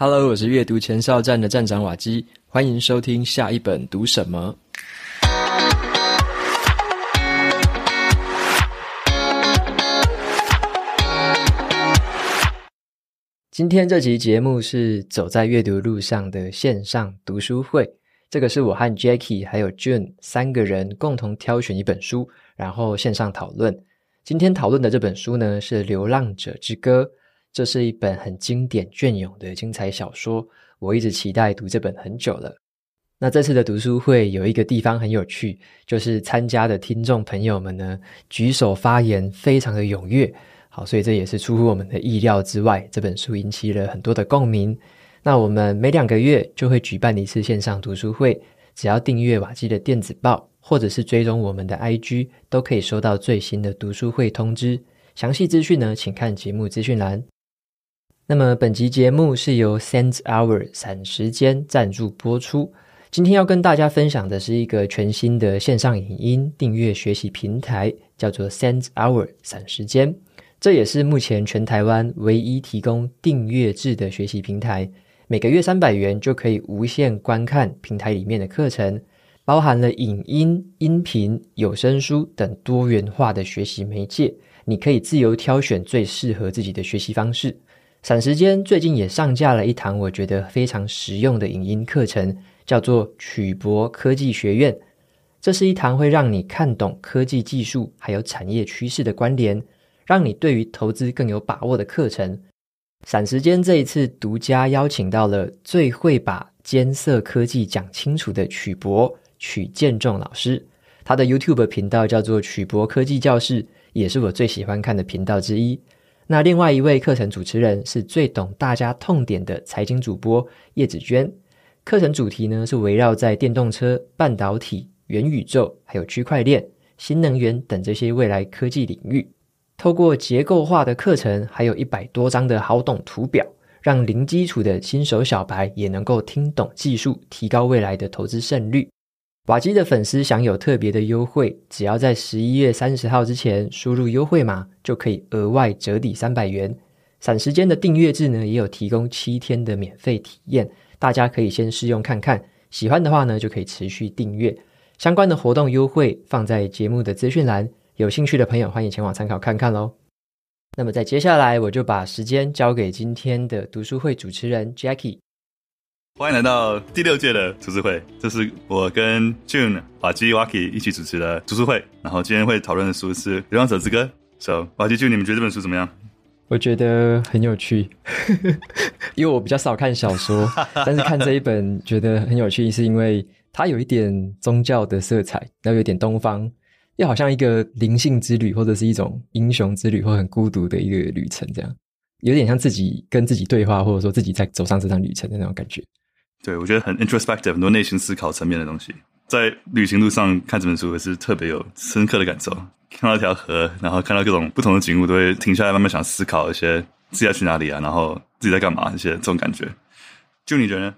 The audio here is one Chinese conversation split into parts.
Hello，我是阅读前哨站的站长瓦基，欢迎收听下一本读什么。今天这集节目是走在阅读路上的线上读书会，这个是我和 Jackie 还有 June 三个人共同挑选一本书，然后线上讨论。今天讨论的这本书呢是《流浪者之歌》。这是一本很经典隽永的精彩小说，我一直期待读这本很久了。那这次的读书会有一个地方很有趣，就是参加的听众朋友们呢，举手发言非常的踊跃，好，所以这也是出乎我们的意料之外。这本书引起了很多的共鸣。那我们每两个月就会举办一次线上读书会，只要订阅瓦基的电子报，或者是追踪我们的 IG，都可以收到最新的读书会通知。详细资讯呢，请看节目资讯栏。那么本集节目是由 SansHour 散时间赞助播出。今天要跟大家分享的是一个全新的线上影音订阅学习平台，叫做 SansHour 散时间。这也是目前全台湾唯一提供订阅制的学习平台，每个月三百元就可以无限观看平台里面的课程，包含了影音、音频、有声书等多元化的学习媒介，你可以自由挑选最适合自己的学习方式。闪时间最近也上架了一堂我觉得非常实用的影音课程，叫做曲博科技学院。这是一堂会让你看懂科技技术还有产业趋势的关联，让你对于投资更有把握的课程。闪时间这一次独家邀请到了最会把艰涩科技讲清楚的曲博曲建仲老师，他的 YouTube 频道叫做曲博科技教室，也是我最喜欢看的频道之一。那另外一位课程主持人是最懂大家痛点的财经主播叶芷娟，课程主题呢是围绕在电动车、半导体、元宇宙、还有区块链、新能源等这些未来科技领域，透过结构化的课程，还有一百多张的好懂图表，让零基础的新手小白也能够听懂技术，提高未来的投资胜率。瓦基的粉丝享有特别的优惠，只要在十一月三十号之前输入优惠码，就可以额外折抵三百元。闪时间的订阅制呢，也有提供七天的免费体验，大家可以先试用看看，喜欢的话呢，就可以持续订阅。相关的活动优惠放在节目的资讯栏，有兴趣的朋友欢迎前往参考看看喽。那么在接下来，我就把时间交给今天的读书会主持人 Jackie。欢迎来到第六届的读书会，这是我跟 June、瓦基、瓦基一起主持的读书会。然后今天会讨论的书是《流浪者之歌》。So，瓦基、June，你们觉得这本书怎么样？我觉得很有趣，因为我比较少看小说，但是看这一本觉得很有趣，是因为它有一点宗教的色彩，然后有点东方，又好像一个灵性之旅，或者是一种英雄之旅，或很孤独的一个旅程，这样有点像自己跟自己对话，或者说自己在走上这趟旅程的那种感觉。对，我觉得很 introspective，很多内心思考层面的东西。在旅行路上看这本书，也是特别有深刻的感受。看到一条河，然后看到各种不同的景物，都会停下来慢慢想思考一些自己要去哪里啊，然后自己在干嘛，一些这种感觉。就你觉得？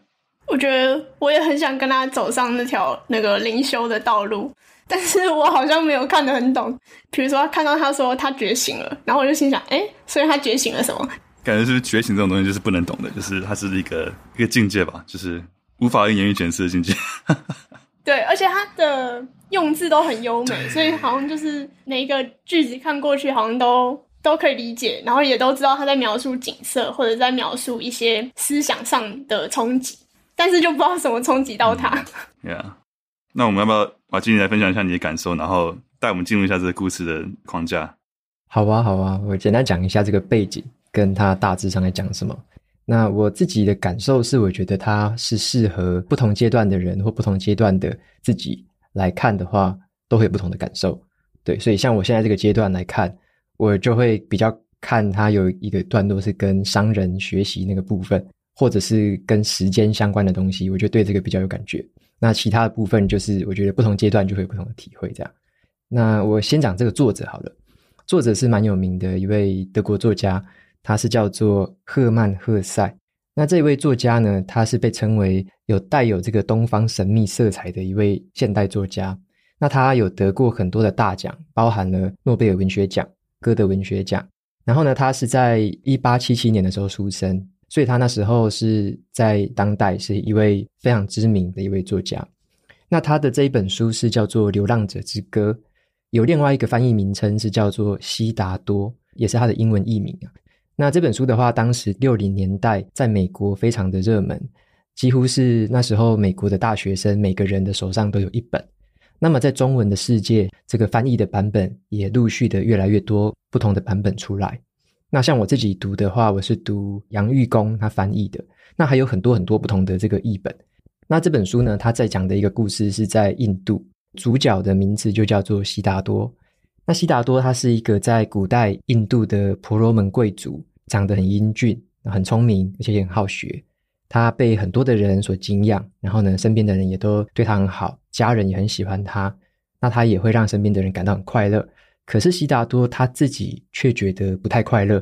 我觉得我也很想跟他走上那条那个灵修的道路，但是我好像没有看得很懂。比如说，看到他说他觉醒了，然后我就心想，哎，所以他觉醒了什么？感觉是不是觉醒这种东西就是不能懂的，就是它是一个一个境界吧，就是无法用言语诠释的境界。对，而且它的用字都很优美，所以好像就是每一个句子看过去，好像都都可以理解，然后也都知道他在描述景色或者在描述一些思想上的冲击，但是就不知道什么冲击到他。对啊，那我们要不要瓦基来分享一下你的感受，然后带我们进入一下这个故事的框架？好啊，好啊，我简单讲一下这个背景。跟他大致上在讲什么？那我自己的感受是，我觉得他是适合不同阶段的人或不同阶段的自己来看的话，都会有不同的感受。对，所以像我现在这个阶段来看，我就会比较看他有一个段落是跟商人学习那个部分，或者是跟时间相关的东西，我就对这个比较有感觉。那其他的部分就是我觉得不同阶段就会有不同的体会。这样，那我先讲这个作者好了。作者是蛮有名的一位德国作家。他是叫做赫曼·赫塞。那这位作家呢，他是被称为有带有这个东方神秘色彩的一位现代作家。那他有得过很多的大奖，包含了诺贝尔文学奖、歌德文学奖。然后呢，他是在一八七七年的时候出生。所以他那时候是在当代是一位非常知名的一位作家。那他的这一本书是叫做《流浪者之歌》，有另外一个翻译名称是叫做《悉达多》，也是他的英文译名啊。那这本书的话，当时六零年代在美国非常的热门，几乎是那时候美国的大学生每个人的手上都有一本。那么在中文的世界，这个翻译的版本也陆续的越来越多不同的版本出来。那像我自己读的话，我是读杨玉公他翻译的。那还有很多很多不同的这个译本。那这本书呢，他在讲的一个故事是在印度，主角的名字就叫做悉达多。那悉达多他是一个在古代印度的婆罗门贵族，长得很英俊，很聪明，而且也很好学。他被很多的人所敬仰，然后呢，身边的人也都对他很好，家人也很喜欢他。那他也会让身边的人感到很快乐。可是悉达多他自己却觉得不太快乐。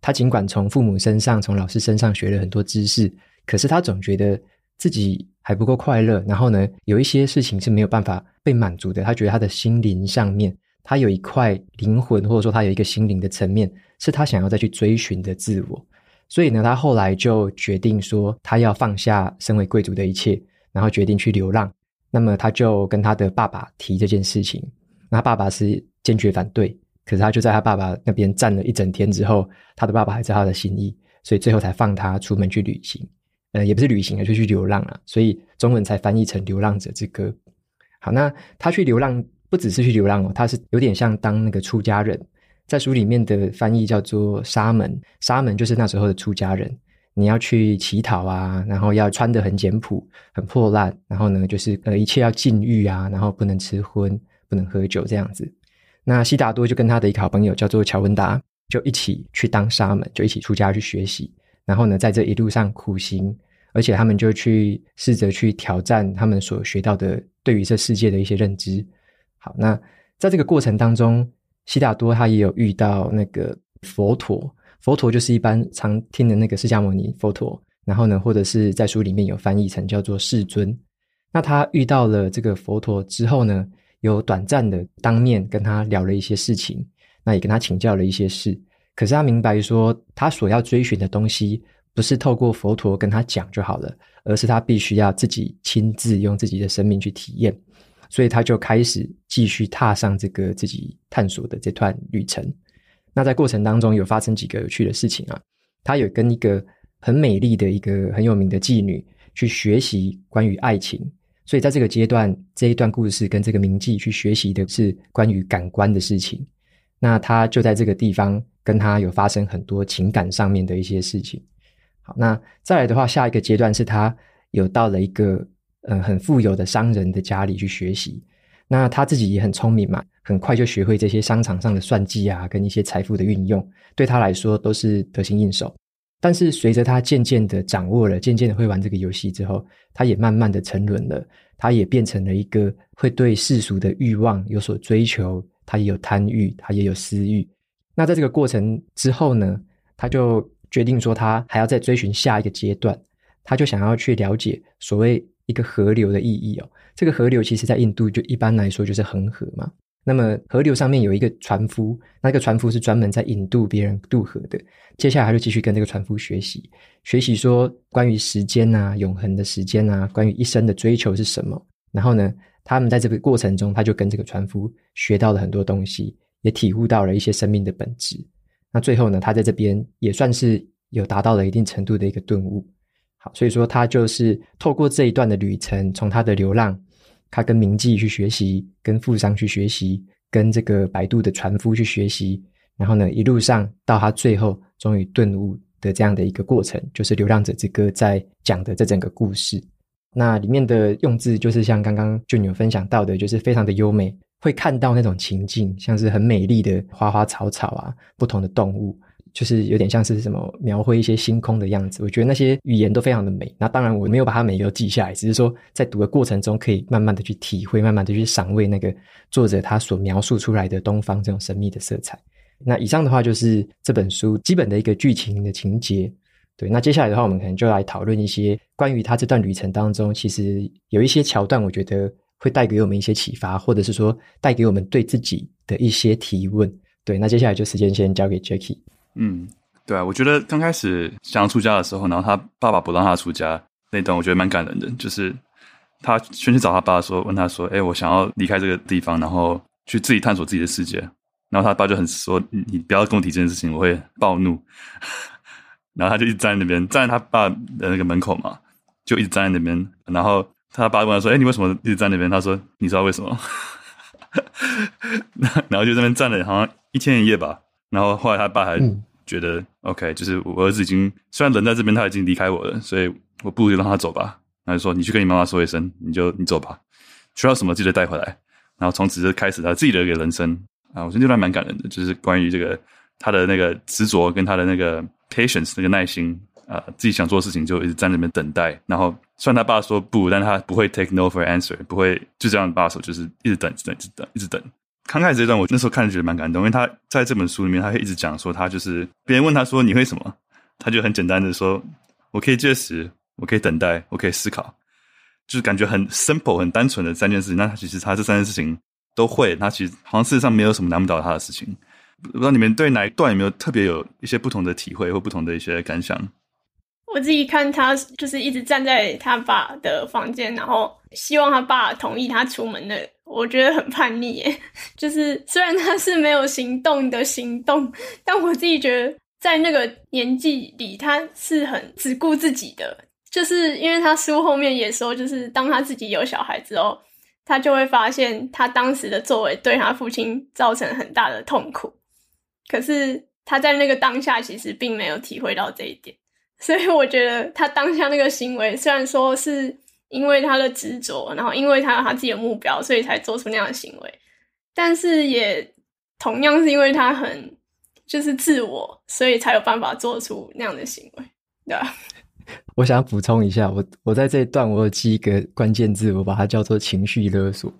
他尽管从父母身上、从老师身上学了很多知识，可是他总觉得自己还不够快乐。然后呢，有一些事情是没有办法被满足的。他觉得他的心灵上面，他有一块灵魂，或者说他有一个心灵的层面，是他想要再去追寻的自我。所以呢，他后来就决定说，他要放下身为贵族的一切，然后决定去流浪。那么他就跟他的爸爸提这件事情，那爸爸是。坚决反对，可是他就在他爸爸那边站了一整天之后，他的爸爸还知道他的心意，所以最后才放他出门去旅行。呃，也不是旅行，啊，就去流浪了。所以中文才翻译成《流浪者之歌》。好，那他去流浪不只是去流浪哦，他是有点像当那个出家人，在书里面的翻译叫做沙门。沙门就是那时候的出家人，你要去乞讨啊，然后要穿得很简朴、很破烂，然后呢，就是呃一切要禁欲啊，然后不能吃荤、不能喝酒这样子。那悉达多就跟他的一个好朋友叫做乔文达，就一起去当沙门，就一起出家去学习。然后呢，在这一路上苦行，而且他们就去试着去挑战他们所学到的对于这世界的一些认知。好，那在这个过程当中，悉达多他也有遇到那个佛陀，佛陀就是一般常听的那个释迦牟尼佛陀。然后呢，或者是在书里面有翻译成叫做世尊。那他遇到了这个佛陀之后呢，有短暂的当面跟他聊了一些事情，那也跟他请教了一些事。可是他明白说，他所要追寻的东西不是透过佛陀跟他讲就好了，而是他必须要自己亲自用自己的生命去体验。所以他就开始继续踏上这个自己探索的这段旅程。那在过程当中有发生几个有趣的事情啊，他有跟一个很美丽的一个很有名的妓女去学习关于爱情。所以在这个阶段，这一段故事跟这个名妓去学习的是关于感官的事情。那他就在这个地方跟他有发生很多情感上面的一些事情。好，那再来的话，下一个阶段是他有到了一个呃很富有的商人的家里去学习。那他自己也很聪明嘛，很快就学会这些商场上的算计啊，跟一些财富的运用，对他来说都是得心应手。但是随着他渐渐的掌握了，渐渐的会玩这个游戏之后，他也慢慢的沉沦了。他也变成了一个会对世俗的欲望有所追求，他也有贪欲，他也有私欲。那在这个过程之后呢，他就决定说，他还要再追寻下一个阶段。他就想要去了解所谓一个河流的意义哦。这个河流其实在印度就一般来说就是恒河嘛。那么河流上面有一个船夫，那个船夫是专门在引渡别人渡河的。接下来他就继续跟这个船夫学习，学习说关于时间啊、永恒的时间啊，关于一生的追求是什么。然后呢，他们在这个过程中，他就跟这个船夫学到了很多东西，也体悟到了一些生命的本质。那最后呢，他在这边也算是有达到了一定程度的一个顿悟。好，所以说他就是透过这一段的旅程，从他的流浪。他跟名妓去学习，跟富商去学习，跟这个摆渡的船夫去学习，然后呢，一路上到他最后终于顿悟的这样的一个过程，就是《流浪者之歌》在讲的这整个故事。那里面的用字就是像刚刚就有分享到的，就是非常的优美，会看到那种情境，像是很美丽的花花草草啊，不同的动物。就是有点像是什么描绘一些星空的样子，我觉得那些语言都非常的美。那当然我没有把它每一个都记下来，只是说在读的过程中可以慢慢的去体会，慢慢的去赏味那个作者他所描述出来的东方这种神秘的色彩。那以上的话就是这本书基本的一个剧情的情节。对，那接下来的话我们可能就来讨论一些关于他这段旅程当中，其实有一些桥段，我觉得会带给我们一些启发，或者是说带给我们对自己的一些提问。对，那接下来就时间先交给 Jacky。嗯，对啊，我觉得刚开始想要出家的时候，然后他爸爸不让他出家那段，我觉得蛮感人的。就是他先去找他爸说，问他说：“哎，我想要离开这个地方，然后去自己探索自己的世界。”然后他爸就很说：“你不要跟我提这件事情，我会暴怒。”然后他就一直站在那边，站在他爸的那个门口嘛，就一直站在那边。然后他爸问他说：“哎，你为什么一直站在那边？”他说：“你知道为什么？” 然后就在那边站了好像一天一夜吧。然后后来他爸还。嗯觉得 OK，就是我儿子已经虽然人在这边，他已经离开我了，所以我不如就让他走吧。他就说：“你去跟你妈妈说一声，你就你走吧，需要什么记得带回来。”然后从此就开始他自己的一个人生啊，我觉得这段蛮感人的，就是关于这个他的那个执着跟他的那个 patience 那个耐心啊，自己想做的事情就一直在那边等待。然后虽然他爸说不，但他不会 take no for answer，不会就这样罢手，就是一直等，一直等，一直等，一直等。刚开始这段，我那时候看着觉得蛮感动，因为他在这本书里面，他会一直讲说，他就是别人问他说你会什么，他就很简单的说，我可以借时，我可以等待，我可以思考，就是感觉很 simple、很单纯的三件事情。那他其实他这三件事情都会，他其实好像事实上没有什么难不倒他的事情。不知道你们对哪一段有没有特别有一些不同的体会或不同的一些感想？我自己看他就是一直站在他爸的房间，然后希望他爸同意他出门的，我觉得很叛逆耶。就是虽然他是没有行动的行动，但我自己觉得在那个年纪里，他是很只顾自己的。就是因为他书后面也说，就是当他自己有小孩之后，他就会发现他当时的作为对他父亲造成很大的痛苦。可是他在那个当下，其实并没有体会到这一点。所以我觉得他当下那个行为，虽然说是因为他的执着，然后因为他有他自己的目标，所以才做出那样的行为，但是也同样是因为他很就是自我，所以才有办法做出那样的行为，对吧？我想补充一下，我我在这一段我有记一个关键字，我把它叫做情绪勒索。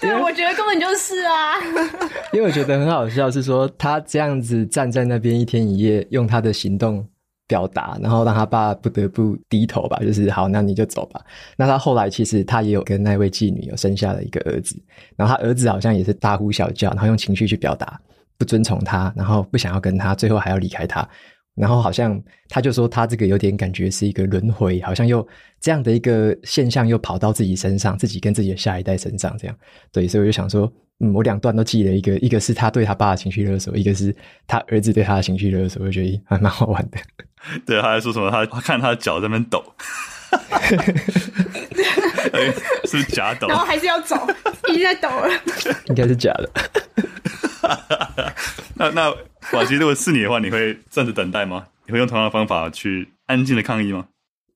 对，我觉得根本就是啊。因为我觉得很好笑，是说他这样子站在那边一天一夜，用他的行动表达，然后让他爸不得不低头吧，就是好，那你就走吧。那他后来其实他也有跟那位妓女有生下了一个儿子，然后他儿子好像也是大呼小叫，然后用情绪去表达不尊崇他，然后不想要跟他，最后还要离开他。然后好像他就说他这个有点感觉是一个轮回，好像又这样的一个现象又跑到自己身上，自己跟自己的下一代身上这样。对，所以我就想说，嗯，我两段都记了一个，一个是他对他爸的情绪勒索，一个是他儿子对他的情绪勒索，我觉得还蛮好玩的。对，他还说什么？他他看他的脚在那边抖，是不是假抖？然后还是要走，已经在抖了，应该是假的。那 那。瓦基，如果是你的话，你会站着等待吗？你会用同样的方法去安静的抗议吗？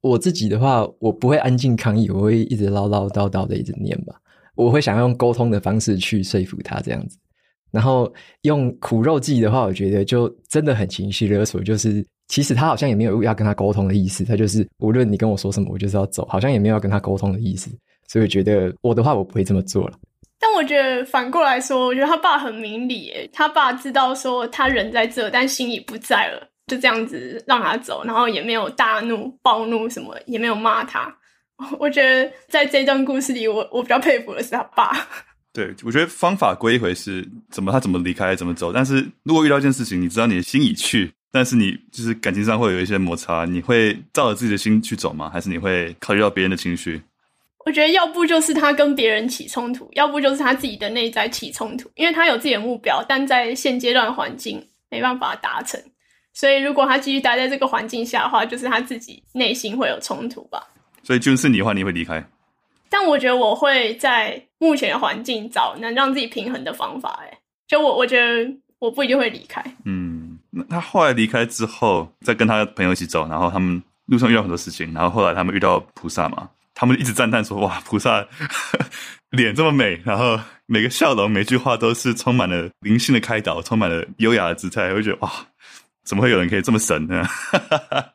我自己的话，我不会安静抗议，我会一直唠唠叨叨的一直念吧。我会想要用沟通的方式去说服他这样子。然后用苦肉计的话，我觉得就真的很情绪勒索。就是其实他好像也没有要跟他沟通的意思，他就是无论你跟我说什么，我就是要走，好像也没有要跟他沟通的意思。所以我觉得我的话，我不会这么做了。但我觉得反过来说，我觉得他爸很明理诶，他爸知道说他人在这，但心已不在了，就这样子让他走，然后也没有大怒、暴怒什么，也没有骂他。我觉得在这段故事里，我我比较佩服的是他爸。对，我觉得方法归一回是怎么他怎么离开怎么走，但是如果遇到一件事情，你知道你的心已去，但是你就是感情上会有一些摩擦，你会照着自己的心去走吗？还是你会考虑到别人的情绪？我觉得要不就是他跟别人起冲突，要不就是他自己的内在起冲突，因为他有自己的目标，但在现阶段环境没办法达成，所以如果他继续待在这个环境下的话，就是他自己内心会有冲突吧。所以就是你的话，你会离开？但我觉得我会在目前的环境找能让自己平衡的方法。哎，就我我觉得我不一定会离开。嗯，那他后来离开之后，再跟他朋友一起走，然后他们路上遇到很多事情，然后后来他们遇到菩萨嘛。他们一直赞叹说：“哇，菩萨 脸这么美，然后每个笑容、每句话都是充满了灵性的开导，充满了优雅的姿态。”我觉得哇，怎么会有人可以这么神呢？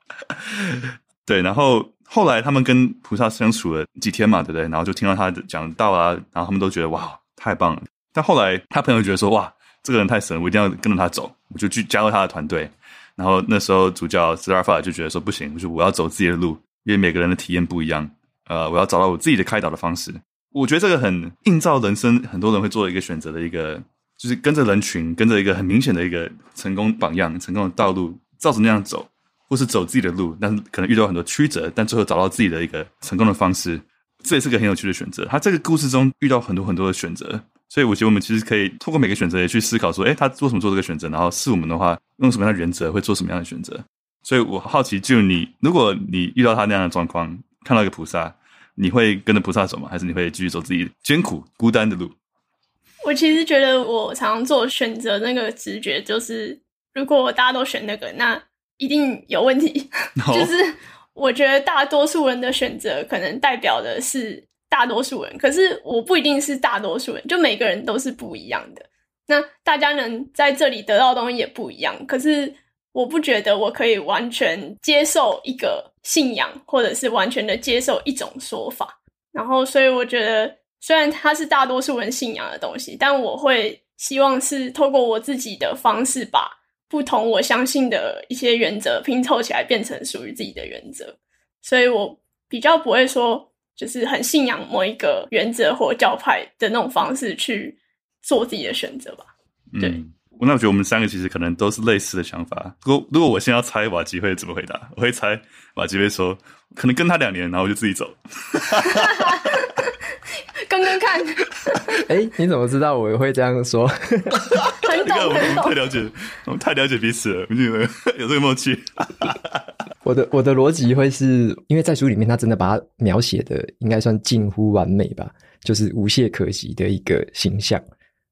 对，然后后来他们跟菩萨相处了几天嘛，对不对？然后就听到他讲道啊，然后他们都觉得哇，太棒了。但后来他朋友觉得说：“哇，这个人太神，我一定要跟着他走。”我就去加入他的团队。然后那时候主教斯拉法就觉得说：“不行，我就我要走自己的路，因为每个人的体验不一样。”呃，我要找到我自己的开导的方式。我觉得这个很映照人生，很多人会做一个选择的一个就是跟着人群，跟着一个很明显的一个成功榜样、成功的道路，照着那样走，或是走自己的路，但是可能遇到很多曲折，但最后找到自己的一个成功的方式，这也是个很有趣的选择。他这个故事中遇到很多很多的选择，所以我觉得我们其实可以透过每个选择也去思考说，哎，他做什么做这个选择？然后是我们的话，用什么样的原则会做什么样的选择？所以我好奇，就你，如果你遇到他那样的状况，看到一个菩萨，你会跟着菩萨走吗？还是你会继续走自己艰苦孤单的路？我其实觉得，我常常做选择那个直觉就是，如果大家都选那个，那一定有问题。No. 就是我觉得大多数人的选择可能代表的是大多数人，可是我不一定是大多数人，就每个人都是不一样的。那大家能在这里得到的东西也不一样，可是。我不觉得我可以完全接受一个信仰，或者是完全的接受一种说法。然后，所以我觉得，虽然它是大多数人信仰的东西，但我会希望是透过我自己的方式，把不同我相信的一些原则拼凑起来，变成属于自己的原则。所以我比较不会说，就是很信仰某一个原则或教派的那种方式去做自己的选择吧。对。嗯那我觉得我们三个其实可能都是类似的想法。如果如果我现在要猜瓦吉会怎么回答，我会猜瓦吉会说，可能跟他两年，然后我就自己走。跟跟看。哎、欸，你怎么知道我会这样说？很懂，我们太了解，我们太了解彼此了，我觉得 有这个默契。我的我的逻辑会是因为在书里面，他真的把它描写的应该算近乎完美吧，就是无懈可击的一个形象。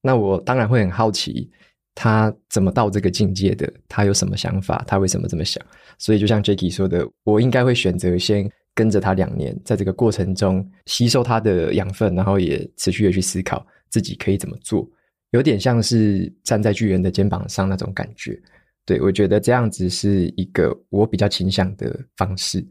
那我当然会很好奇。他怎么到这个境界的？他有什么想法？他为什么这么想？所以就像 Jacky 说的，我应该会选择先跟着他两年，在这个过程中吸收他的养分，然后也持续的去思考自己可以怎么做，有点像是站在巨人的肩膀上那种感觉。对，我觉得这样子是一个我比较倾向的方式。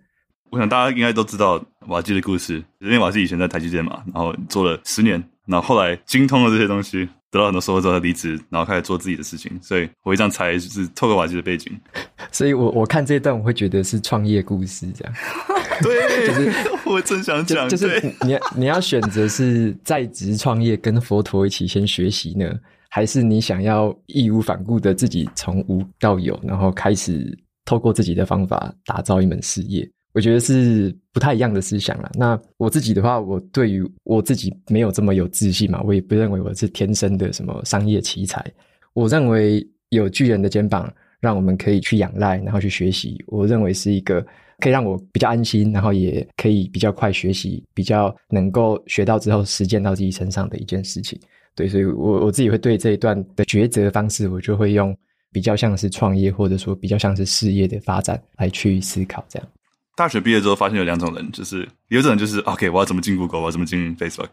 我想大家应该都知道瓦基的故事，因为瓦基以前在台积电嘛，然后做了十年，然后后来精通了这些东西。得到很多收获之后，他离职，然后开始做自己的事情。所以我会这样猜，就是透过瓦基的背景。所以我我看这一段，我会觉得是创业故事这样。对，就是我正想讲，就是你你要选择是在职创业，跟佛陀一起先学习呢，还是你想要义无反顾的自己从无到有，然后开始透过自己的方法打造一门事业？我觉得是不太一样的思想了。那我自己的话，我对于我自己没有这么有自信嘛，我也不认为我是天生的什么商业奇才。我认为有巨人的肩膀，让我们可以去仰赖，然后去学习。我认为是一个可以让我比较安心，然后也可以比较快学习，比较能够学到之后实践到自己身上的一件事情。对，所以我我自己会对这一段的抉择方式，我就会用比较像是创业，或者说比较像是事业的发展来去思考这样。大学毕业之后，发现有两种人，就是有一种人就是 OK，我要怎么进 Google，我要怎么进 Facebook。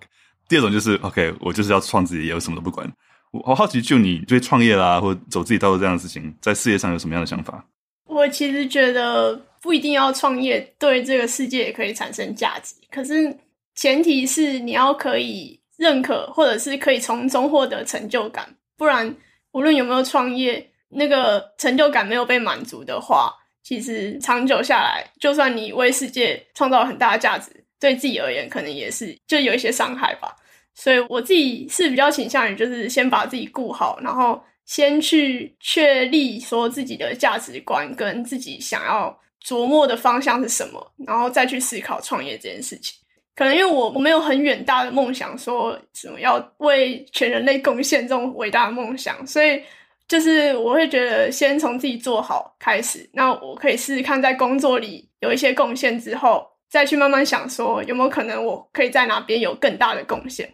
第二种就是 OK，我就是要创自己业，我什么都不管。我好好奇，就你对创业啦，或走自己道路这样的事情，在事业上有什么样的想法？我其实觉得不一定要创业，对这个世界也可以产生价值。可是前提是你要可以认可，或者是可以从中获得成就感。不然，无论有没有创业，那个成就感没有被满足的话。其实长久下来，就算你为世界创造很大的价值，对自己而言可能也是就有一些伤害吧。所以我自己是比较倾向于，就是先把自己顾好，然后先去确立说自己的价值观跟自己想要琢磨的方向是什么，然后再去思考创业这件事情。可能因为我我没有很远大的梦想，说什么要为全人类贡献这种伟大的梦想，所以。就是我会觉得先从自己做好开始，那我可以试试看在工作里有一些贡献之后，再去慢慢想说有没有可能我可以在哪边有更大的贡献。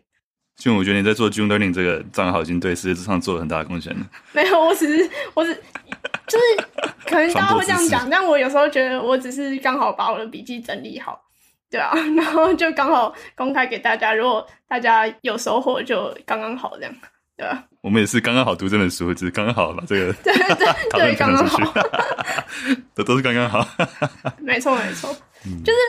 就我觉得你在做 June Learning 这个账号已经对世界上做了很大的贡献了。没有，我只是我只就是可能大家会这样讲，但我有时候觉得我只是刚好把我的笔记整理好，对啊，然后就刚好公开给大家，如果大家有收获就刚刚好这样。对啊，我们也是刚刚好读这本书，只是刚刚好把这个对对 对刚刚好，这都是刚刚好。没错没错，就是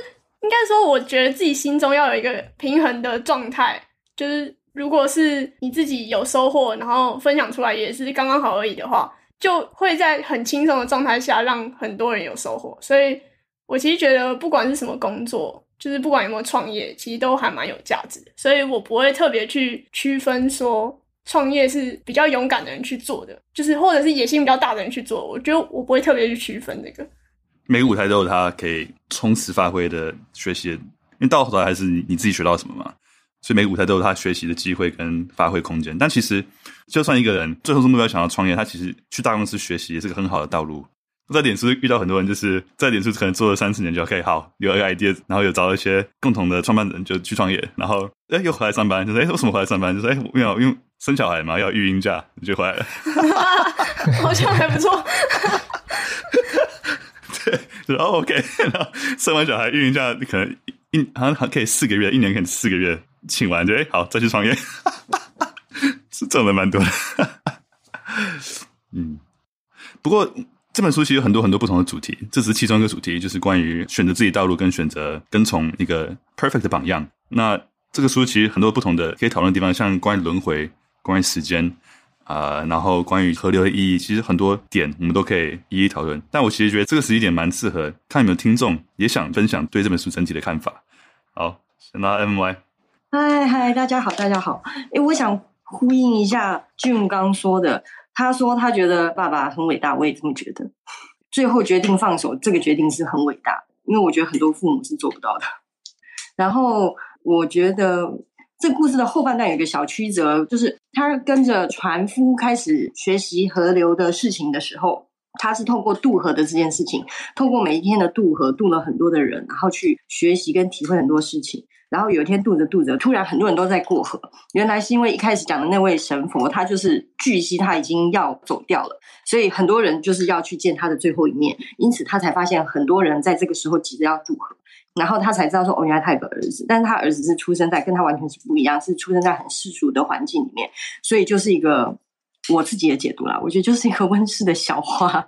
应该说，我觉得自己心中要有一个平衡的状态，就是如果是你自己有收获，然后分享出来也是刚刚好而已的话，就会在很轻松的状态下让很多人有收获。所以我其实觉得，不管是什么工作，就是不管有没有创业，其实都还蛮有价值的。所以我不会特别去区分说。创业是比较勇敢的人去做的，就是或者是野心比较大的人去做。我觉得我不会特别去区分这个。每个舞台都有它可以充实发挥的学习，因为到头来还是你你自己学到什么嘛。所以每个舞台都有他学习的机会跟发挥空间。但其实，就算一个人最后是目标想要创业，他其实去大公司学习也是个很好的道路。在脸书遇到很多人，就是在脸书可能做了三四年就 OK，好，有一个 idea，然后有找一些共同的创办人就去创业，然后哎又回来上班，就是哎为什么回来上班？就是哎没有因为生小孩嘛，要育婴假就回来了，好像还不错。对，就哦 OK，然后生完小孩育婴假可能一好像还可以四个月，一年可以四个月。请完就，好，再去创业，是挣了蛮多的。嗯，不过这本书其实有很多很多不同的主题，这是其中一个主题，就是关于选择自己道路跟选择跟从一个 perfect 的榜样。那这个书其实很多不同的可以讨论的地方，像关于轮回、关于时间啊、然后关于河流的意义，其实很多点我们都可以一一讨论。但我其实觉得这个时机点蛮适合，看有没有听众也想分享对这本书整体的看法。好，先拿 MY。嗨嗨，大家好，大家好。诶，我想呼应一下 June 刚说的，他说他觉得爸爸很伟大，我也这么觉得。最后决定放手，这个决定是很伟大，因为我觉得很多父母是做不到的。然后我觉得这故事的后半段有一个小曲折，就是他跟着船夫开始学习河流的事情的时候，他是透过渡河的这件事情，透过每一天的渡河，渡了很多的人，然后去学习跟体会很多事情。然后有一天渡着渡着，突然很多人都在过河。原来是因为一开始讲的那位神佛，他就是据悉他已经要走掉了，所以很多人就是要去见他的最后一面。因此他才发现很多人在这个时候急着要渡河，然后他才知道说，哦，原来他有个儿子，但是他儿子是出生在跟他完全是不一样，是出生在很世俗的环境里面，所以就是一个。我自己的解读啦，我觉得就是一个温室的小花，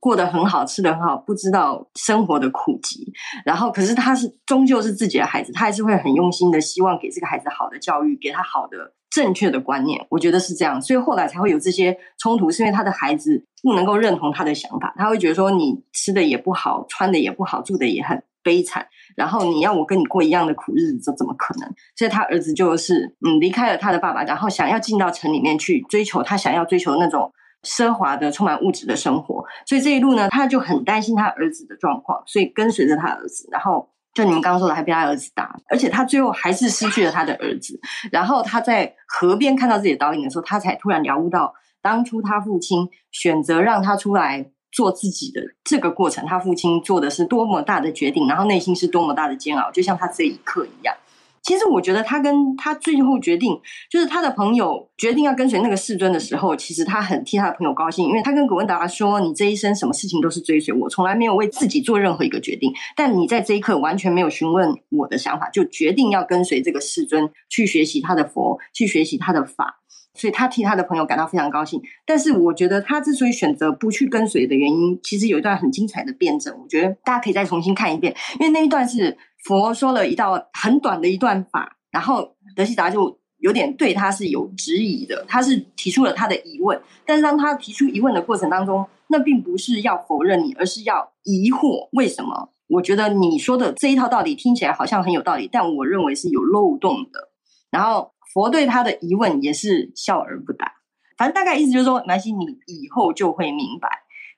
过得很好，吃得很好，不知道生活的苦集。然后，可是他是终究是自己的孩子，他还是会很用心的，希望给这个孩子好的教育，给他好的正确的观念。我觉得是这样，所以后来才会有这些冲突，是因为他的孩子不能够认同他的想法，他会觉得说你吃的也不好，穿的也不好，住的也很悲惨。然后你要我跟你过一样的苦日子，这怎么可能？所以他儿子就是嗯离开了他的爸爸，然后想要进到城里面去追求他想要追求的那种奢华的、充满物质的生活。所以这一路呢，他就很担心他儿子的状况，所以跟随着他儿子。然后就你们刚刚说的，还被他儿子打，而且他最后还是失去了他的儿子。然后他在河边看到自己的倒影的时候，他才突然了悟到，当初他父亲选择让他出来。做自己的这个过程，他父亲做的是多么大的决定，然后内心是多么大的煎熬，就像他这一刻一样。其实我觉得他跟他最后决定，就是他的朋友决定要跟随那个世尊的时候，其实他很替他的朋友高兴，因为他跟古文达说：“你这一生什么事情都是追随我，从来没有为自己做任何一个决定，但你在这一刻完全没有询问我的想法，就决定要跟随这个世尊去学习他的佛，去学习他的法。”所以他替他的朋友感到非常高兴，但是我觉得他之所以选择不去跟随的原因，其实有一段很精彩的辩证，我觉得大家可以再重新看一遍，因为那一段是佛说了一道很短的一段法，然后德西达就有点对他是有质疑的，他是提出了他的疑问，但是当他提出疑问的过程当中，那并不是要否认你，而是要疑惑为什么？我觉得你说的这一套道理听起来好像很有道理，但我认为是有漏洞的，然后。佛对他的疑问也是笑而不答，反正大概意思就是说，南希，你以后就会明白，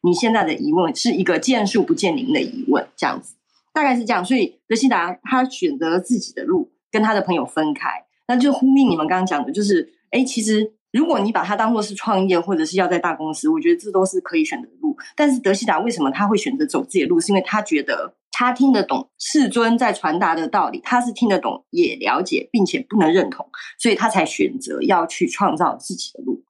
你现在的疑问是一个见树不见林的疑问，这样子，大概是这样。所以德希达他选择了自己的路，跟他的朋友分开，那就呼应你们刚刚讲的，就是，哎，其实如果你把它当做是创业，或者是要在大公司，我觉得这都是可以选择的路。但是德西达为什么他会选择走自己的路？是因为他觉得。他听得懂世尊在传达的道理，他是听得懂，也了解，并且不能认同，所以他才选择要去创造自己的路。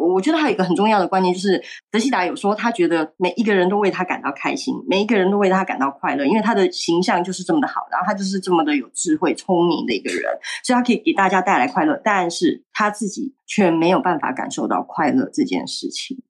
我觉得还有一个很重要的观念，就是德西达有说，他觉得每一个人都为他感到开心，每一个人都为他感到快乐，因为他的形象就是这么的好，然后他就是这么的有智慧、聪明的一个人，所以他可以给大家带来快乐，但是他自己却没有办法感受到快乐这件事情，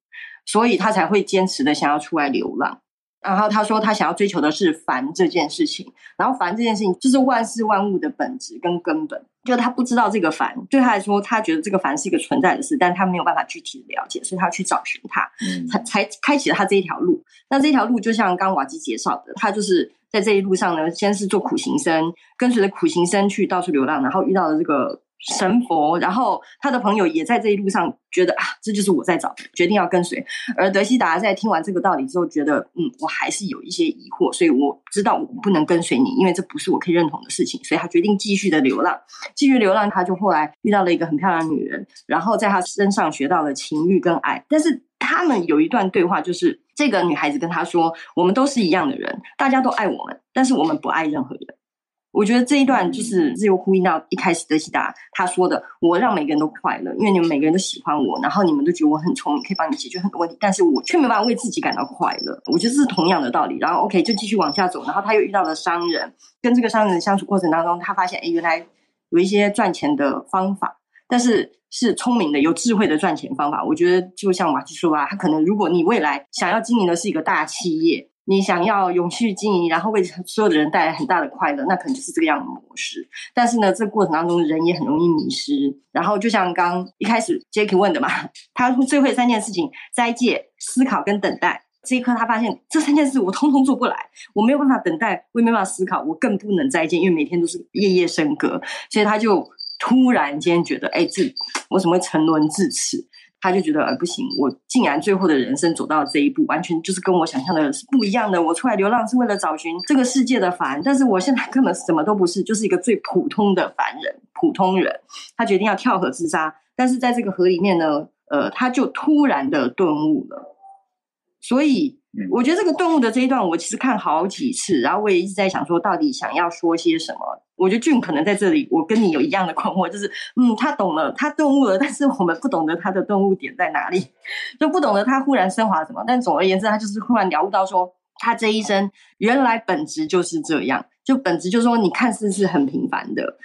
所以他才会坚持的想要出来流浪。然后他说，他想要追求的是凡这件事情。然后凡这件事情就是万事万物的本质跟根本。就他不知道这个凡，对他来说，他觉得这个凡是一个存在的事，但他没有办法具体的了解，所以他去找寻它，才才开启了他这一条路。那这条路就像刚瓦基介绍的，他就是在这一路上呢，先是做苦行僧，跟随着苦行僧去到处流浪，然后遇到了这个神佛，然后他的朋友也在这一路上觉得啊，这就是我在找，决定要跟随。而德西达在听完这个道理之后，觉得嗯，我还是有一些疑惑，所以我知道我不能跟随你，因为这不是我可以认同的事情，所以他决定继续的流浪，继续流浪。他就后来遇到了一个很漂亮的女人，然后在他身上学到了情欲跟爱。但是他们有一段对话，就是这个女孩子跟他说：“我们都是一样的人，大家都爱我们，但是我们不爱任何人。”我觉得这一段就是自由呼应到一开始德西达他说的：“我让每个人都快乐，因为你们每个人都喜欢我，然后你们都觉得我很聪明，可以帮你解决很多问题，但是我却没办法为自己感到快乐。”我觉得这是同样的道理。然后 OK 就继续往下走，然后他又遇到了商人，跟这个商人相处过程当中，他发现哎，原来有一些赚钱的方法，但是是聪明的、有智慧的赚钱方法。我觉得就像马基说啊，他可能如果你未来想要经营的是一个大企业。你想要永续经营，然后为所有的人带来很大的快乐，那可能就是这个样的模式。但是呢，这过程当中人也很容易迷失。然后就像刚一开始 Jackie 问的嘛，他最会三件事情：斋戒、思考跟等待。这一刻他发现这三件事我通通做不来，我没有办法等待，我也没办法思考，我更不能斋戒，因为每天都是夜夜笙歌。所以他就突然间觉得，哎，这我怎么会沉沦至此？他就觉得，呃，不行，我竟然最后的人生走到这一步，完全就是跟我想象的是不一样的。我出来流浪是为了找寻这个世界的凡，但是我现在根本什么都不是，就是一个最普通的凡人、普通人。他决定要跳河自杀，但是在这个河里面呢，呃，他就突然的顿悟了。所以，我觉得这个顿悟的这一段，我其实看好几次，然后我也一直在想说，到底想要说些什么。我觉得俊可能在这里，我跟你有一样的困惑，就是，嗯，他懂了，他顿悟了，但是我们不懂得他的顿悟点在哪里，就不懂得他忽然升华什么。但总而言之，他就是忽然了悟到说，他这一生原来本质就是这样，就本质就是说，你看似是很平凡的。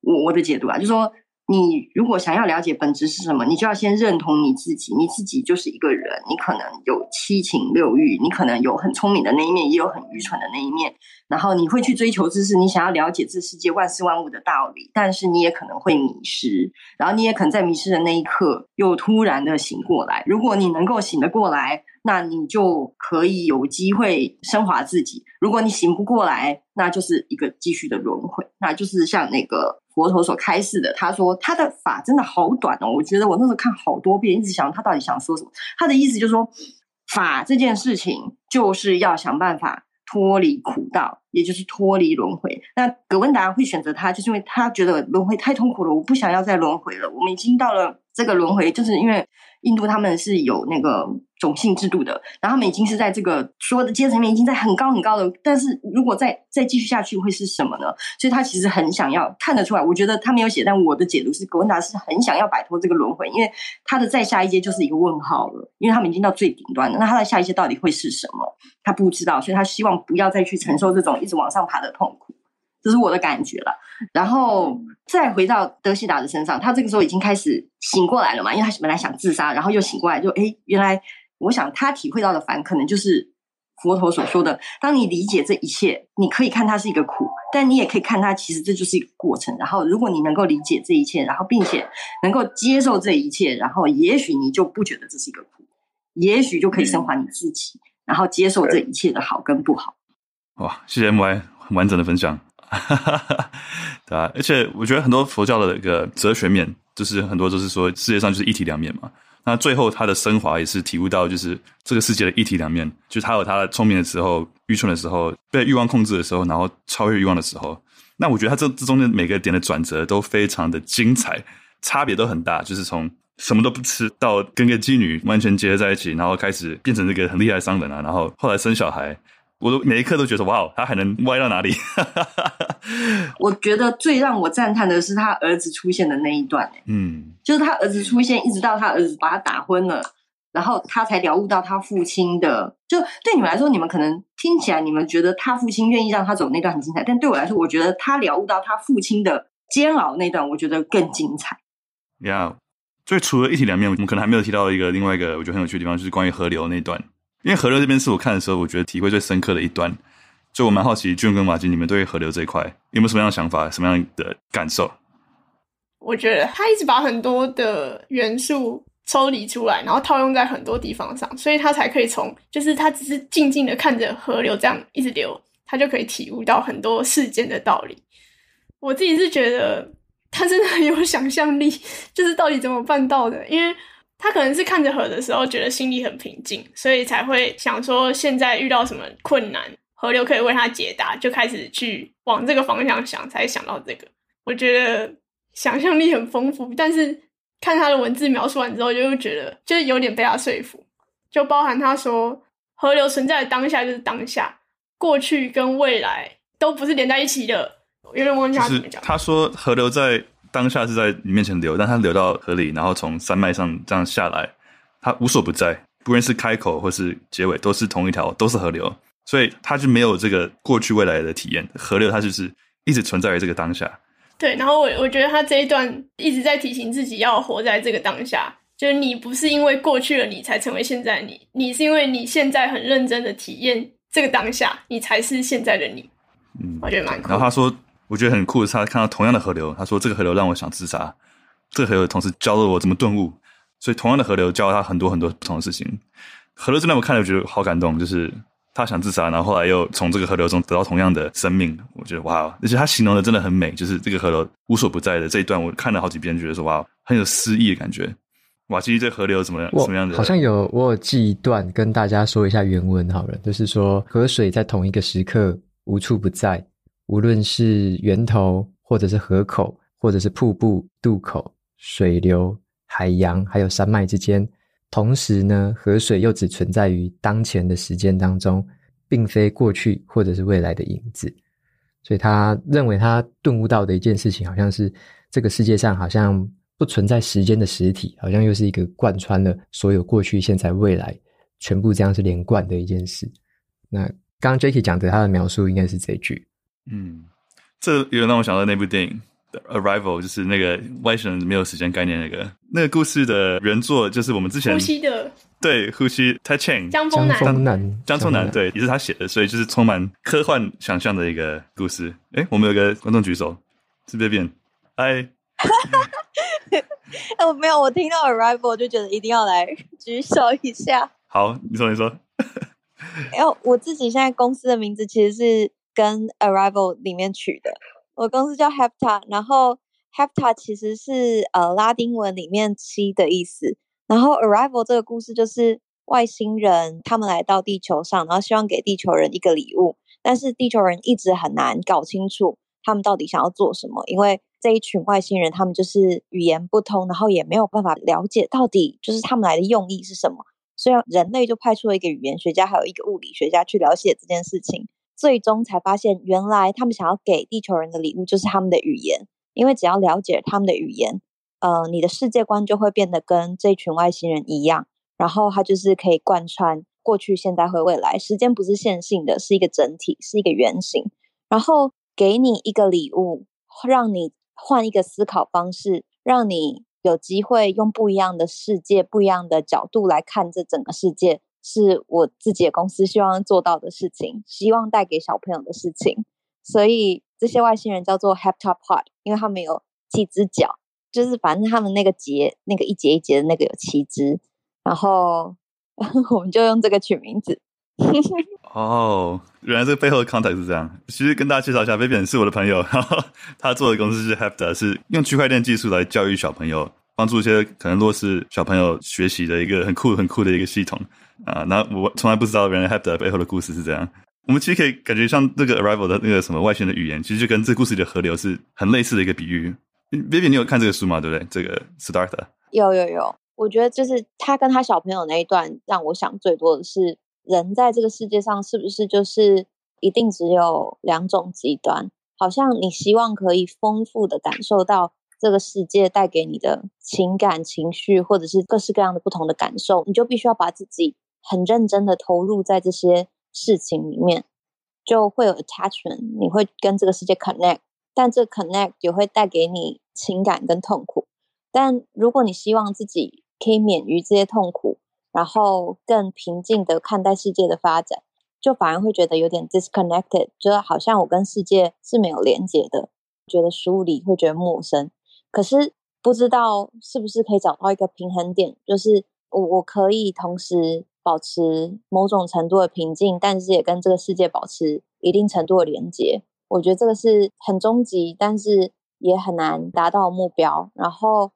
我我的解读啊，就是说。你如果想要了解本质是什么，你就要先认同你自己。你自己就是一个人，你可能有七情六欲，你可能有很聪明的那一面，也有很愚蠢的那一面。然后你会去追求知识，你想要了解这世界万事万物的道理，但是你也可能会迷失。然后你也可能在迷失的那一刻，又突然的醒过来。如果你能够醒得过来，那你就可以有机会升华自己。如果你醒不过来，那就是一个继续的轮回。那就是像那个。佛陀所开示的，他说他的法真的好短哦，我觉得我那时候看好多遍，一直想他到底想说什么。他的意思就是说，法这件事情就是要想办法脱离苦道，也就是脱离轮回。那葛温达会选择他，就是因为他觉得轮回太痛苦了，我不想要再轮回了。我们已经到了这个轮回，就是因为印度他们是有那个。种姓制度的，然后他们已经是在这个所有的阶层里面已经在很高很高的，但是如果再再继续下去会是什么呢？所以他其实很想要看得出来，我觉得他没有写，但我的解读是，格温达是很想要摆脱这个轮回，因为他的再下一阶就是一个问号了，因为他们已经到最顶端了，那他的下一阶到底会是什么？他不知道，所以他希望不要再去承受这种一直往上爬的痛苦，这是我的感觉了。然后再回到德西达的身上，他这个时候已经开始醒过来了嘛，因为他本来想自杀，然后又醒过来就，就诶原来。我想他体会到的烦，可能就是佛陀所说的：当你理解这一切，你可以看它是一个苦，但你也可以看它其实这就是一个过程。然后，如果你能够理解这一切，然后并且能够接受这一切，然后也许你就不觉得这是一个苦，也许就可以升华你自己，嗯、然后接受这一切的好跟不好。哇，谢谢 MY 很完整的分享，哈 哈对啊，而且我觉得很多佛教的一个哲学面，就是很多都是说世界上就是一体两面嘛。那最后他的升华也是体悟到，就是这个世界的一体两面，就是他有他的聪明的时候，愚蠢的时候，被欲望控制的时候，然后超越欲望的时候。那我觉得他这这中间每个点的转折都非常的精彩，差别都很大，就是从什么都不吃到跟个妓女完全结合在一起，然后开始变成这个很厉害的商人啊，然后后来生小孩。我都每一刻都觉得哇，他还能歪到哪里？我觉得最让我赞叹的是他儿子出现的那一段，嗯，就是他儿子出现，一直到他儿子把他打昏了，然后他才了悟到他父亲的。就对你们来说，你们可能听起来，你们觉得他父亲愿意让他走那段很精彩，但对我来说，我觉得他了悟到他父亲的煎熬那段，我觉得更精彩。呀，所以除了一体两面，我们可能还没有提到一个另外一个我觉得很有趣的地方，就是关于河流那段。因为河流这边是我看的时候，我觉得体会最深刻的一段，就我蛮好奇俊跟马吉，你们对河流这一块有没有什么样的想法，什么样的感受？我觉得他一直把很多的元素抽离出来，然后套用在很多地方上，所以他才可以从，就是他只是静静的看着河流这样一直流，他就可以体悟到很多世间的道理。我自己是觉得。他真的很有想象力，就是到底怎么办到的？因为他可能是看着河的时候觉得心里很平静，所以才会想说现在遇到什么困难，河流可以为他解答，就开始去往这个方向想，才想到这个。我觉得想象力很丰富，但是看他的文字描述完之后，就会觉得就是有点被他说服，就包含他说河流存在的当下就是当下，过去跟未来都不是连在一起的。有点忘记他怎么讲。他说河流在当下是在你面前流，但他流到河里，然后从山脉上这样下来，他无所不在，不论是开口或是结尾，都是同一条，都是河流，所以他就没有这个过去未来的体验。河流它就是一直存在于这个当下。对，然后我我觉得他这一段一直在提醒自己要活在这个当下，就是你不是因为过去了你才成为现在你，你是因为你现在很认真的体验这个当下，你才是现在的你。嗯，我觉得蛮酷。然后他说。我觉得很酷的是，他看到同样的河流，他说这个河流让我想自杀。这个河流同时教了我怎么顿悟，所以同样的河流教了他很多很多不同的事情。河流真的我看了，我觉得好感动，就是他想自杀，然后后来又从这个河流中得到同样的生命。我觉得哇，而且他形容的真的很美，就是这个河流无所不在的这一段，我看了好几遍，觉得说哇，很有诗意的感觉。哇，其实这河流怎么样？什么样的？好像有我有记一段跟大家说一下原文好了，就是说河水在同一个时刻无处不在。无论是源头，或者是河口，或者是瀑布、渡口、水流、海洋，还有山脉之间，同时呢，河水又只存在于当前的时间当中，并非过去或者是未来的影子。所以他认为他顿悟到的一件事情，好像是这个世界上好像不存在时间的实体，好像又是一个贯穿了所有过去、现在、未来，全部这样是连贯的一件事。那刚刚 Jacky 讲的他的描述，应该是这句。嗯，这有点让我想到那部电影《The Arrival》，就是那个外星人没有时间概念那个。那个故事的原作，就是我们之前呼吸的对呼吸 Ted Chiang 江峰南江峰南对也是他写的，所以就是充满科幻想象的一个故事。哎，我们有个观众举手，是这边，嗨，哦没有，我听到《Arrival》就觉得一定要来举手一下。好，你说你说，哎，我自己现在公司的名字其实是。跟 Arrival 里面取的，我公司叫 Hepta，然后 Hepta 其实是呃拉丁文里面七的意思，然后 Arrival 这个故事就是外星人他们来到地球上，然后希望给地球人一个礼物，但是地球人一直很难搞清楚他们到底想要做什么，因为这一群外星人他们就是语言不通，然后也没有办法了解到底就是他们来的用意是什么，所以人类就派出了一个语言学家，还有一个物理学家去了解这件事情。最终才发现，原来他们想要给地球人的礼物就是他们的语言，因为只要了解他们的语言，呃，你的世界观就会变得跟这群外星人一样。然后它就是可以贯穿过去、现在和未来，时间不是线性的，是一个整体，是一个圆形。然后给你一个礼物，让你换一个思考方式，让你有机会用不一样的世界、不一样的角度来看这整个世界。是我自己的公司希望做到的事情，希望带给小朋友的事情。所以这些外星人叫做 Heptapod，因为他们有七只脚，就是反正他们那个节，那个一节一节的那个有七只，然后 我们就用这个取名字。哦，原来这个背后的 context 是这样。其实跟大家介绍一下，Vivian 是我的朋友，然后他做的公司是 Hepta，是用区块链技术来教育小朋友，帮助一些可能弱势小朋友学习的一个很酷很酷的一个系统。啊，那我从来不知道原来 Hepta 背后的故事是这样。我们其实可以感觉像那个 Arrival 的那个什么外星的语言，其实就跟这故事里的河流是很类似的一个比喻。Vivi，你有看这个书吗？对不对？这个 starter 有有有，我觉得就是他跟他小朋友那一段让我想最多的是，人在这个世界上是不是就是一定只有两种极端？好像你希望可以丰富的感受到。这个世界带给你的情感、情绪，或者是各式各样的不同的感受，你就必须要把自己很认真的投入在这些事情里面，就会有 attachment，你会跟这个世界 connect，但这 connect 也会带给你情感跟痛苦。但如果你希望自己可以免于这些痛苦，然后更平静的看待世界的发展，就反而会觉得有点 disconnected，就好像我跟世界是没有连接的，觉得疏离，会觉得陌生。可是不知道是不是可以找到一个平衡点，就是我我可以同时保持某种程度的平静，但是也跟这个世界保持一定程度的连接。我觉得这个是很终极，但是也很难达到目标。然后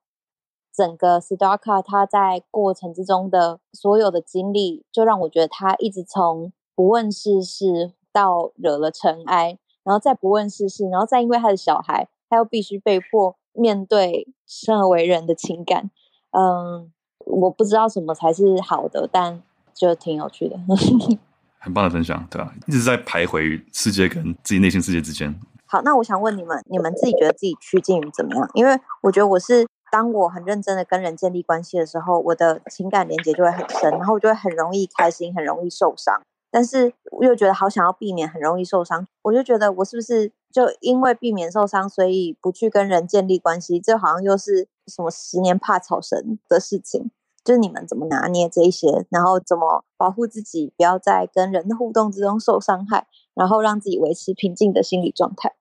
整个 Siddhartha 他在过程之中的所有的经历，就让我觉得他一直从不问世事到惹了尘埃，然后再不问世事，然后再因为他的小孩，他又必须被迫面对生而为人的情感。嗯，我不知道什么才是好的，但就挺有趣的。很棒的分享，对吧？一直在徘徊世界跟自己内心世界之间。好，那我想问你们，你们自己觉得自己趋近于怎么样？因为我觉得我是当我很认真的跟人建立关系的时候，我的情感连接就会很深，然后我就会很容易开心，很容易受伤。但是我又觉得好想要避免很容易受伤，我就觉得我是不是就因为避免受伤，所以不去跟人建立关系？这好像又是什么十年怕草绳的事情。就是你们怎么拿捏这一些，然后怎么保护自己，不要在跟人的互动之中受伤害，然后让自己维持平静的心理状态。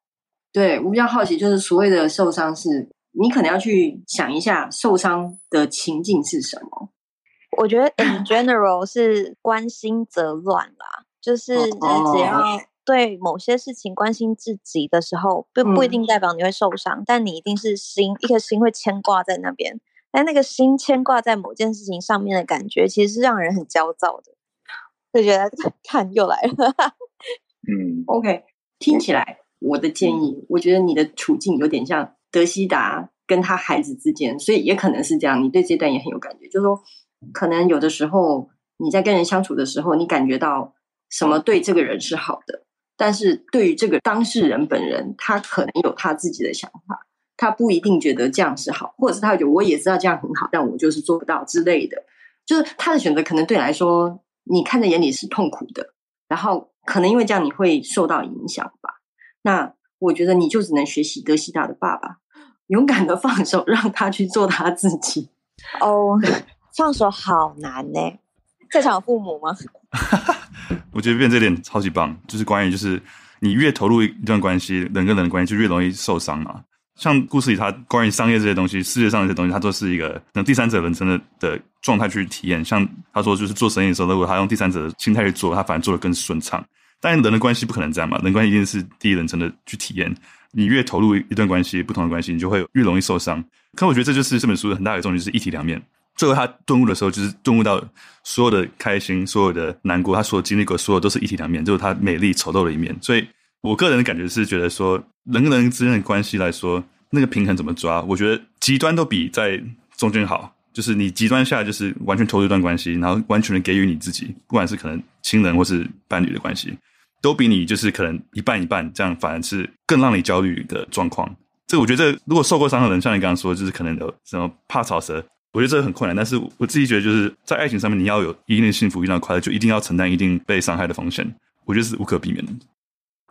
对，我比较好奇，就是所谓的受伤是，你可能要去想一下受伤的情境是什么。我觉得 in general 是关心则乱啦，就是你只要对某些事情关心至极的时候，不不一定代表你会受伤，嗯、但你一定是心一颗心会牵挂在那边。但那个心牵挂在某件事情上面的感觉，其实是让人很焦躁的。就觉得 看又来了，嗯，OK，听起来我的建议，我觉得你的处境有点像德西达跟他孩子之间，所以也可能是这样。你对这段也很有感觉，就是说，可能有的时候你在跟人相处的时候，你感觉到什么对这个人是好的，但是对于这个当事人本人，他可能有他自己的想法。他不一定觉得这样是好，或者是他觉得我也知道这样很好，但我就是做不到之类的。就是他的选择可能对你来说，你看在眼里是痛苦的，然后可能因为这样你会受到影响吧。那我觉得你就只能学习德西达的爸爸，勇敢的放手，让他去做他自己。哦，放手好难呢。在场有父母吗？我觉得变这点超级棒，就是关于就是你越投入一段关系，人跟人的关系就越容易受伤嘛。像故事里，他关于商业这些东西，世界上这些东西，他都是一个用第三者人称的的状态去体验。像他说，就是做生意的时候，如果他用第三者的心态去做，他反而做得更顺畅。但人的关系不可能这样嘛，人关系一定是第一人称的去体验。你越投入一段关系，不同的关系，你就会越容易受伤。可我觉得这就是这本书很大的重点，就是一体两面。最后他顿悟的时候，就是顿悟到所有的开心，所有的难过，他所经历过，所有都是一体两面，就是他美丽丑陋的一面。所以。我个人的感觉是觉得说，人跟人之间的关系来说，那个平衡怎么抓？我觉得极端都比在中间好。就是你极端下，就是完全投入一段关系，然后完全的给予你自己，不管是可能亲人或是伴侣的关系，都比你就是可能一半一半这样，反而是更让你焦虑的状况。这个我觉得，如果受过伤的人，像你刚刚说，就是可能有什么怕草蛇，我觉得这个很困难。但是我自己觉得，就是在爱情上面，你要有一定的幸福，一定要快乐，就一定要承担一定被伤害的风险。我觉得是无可避免的。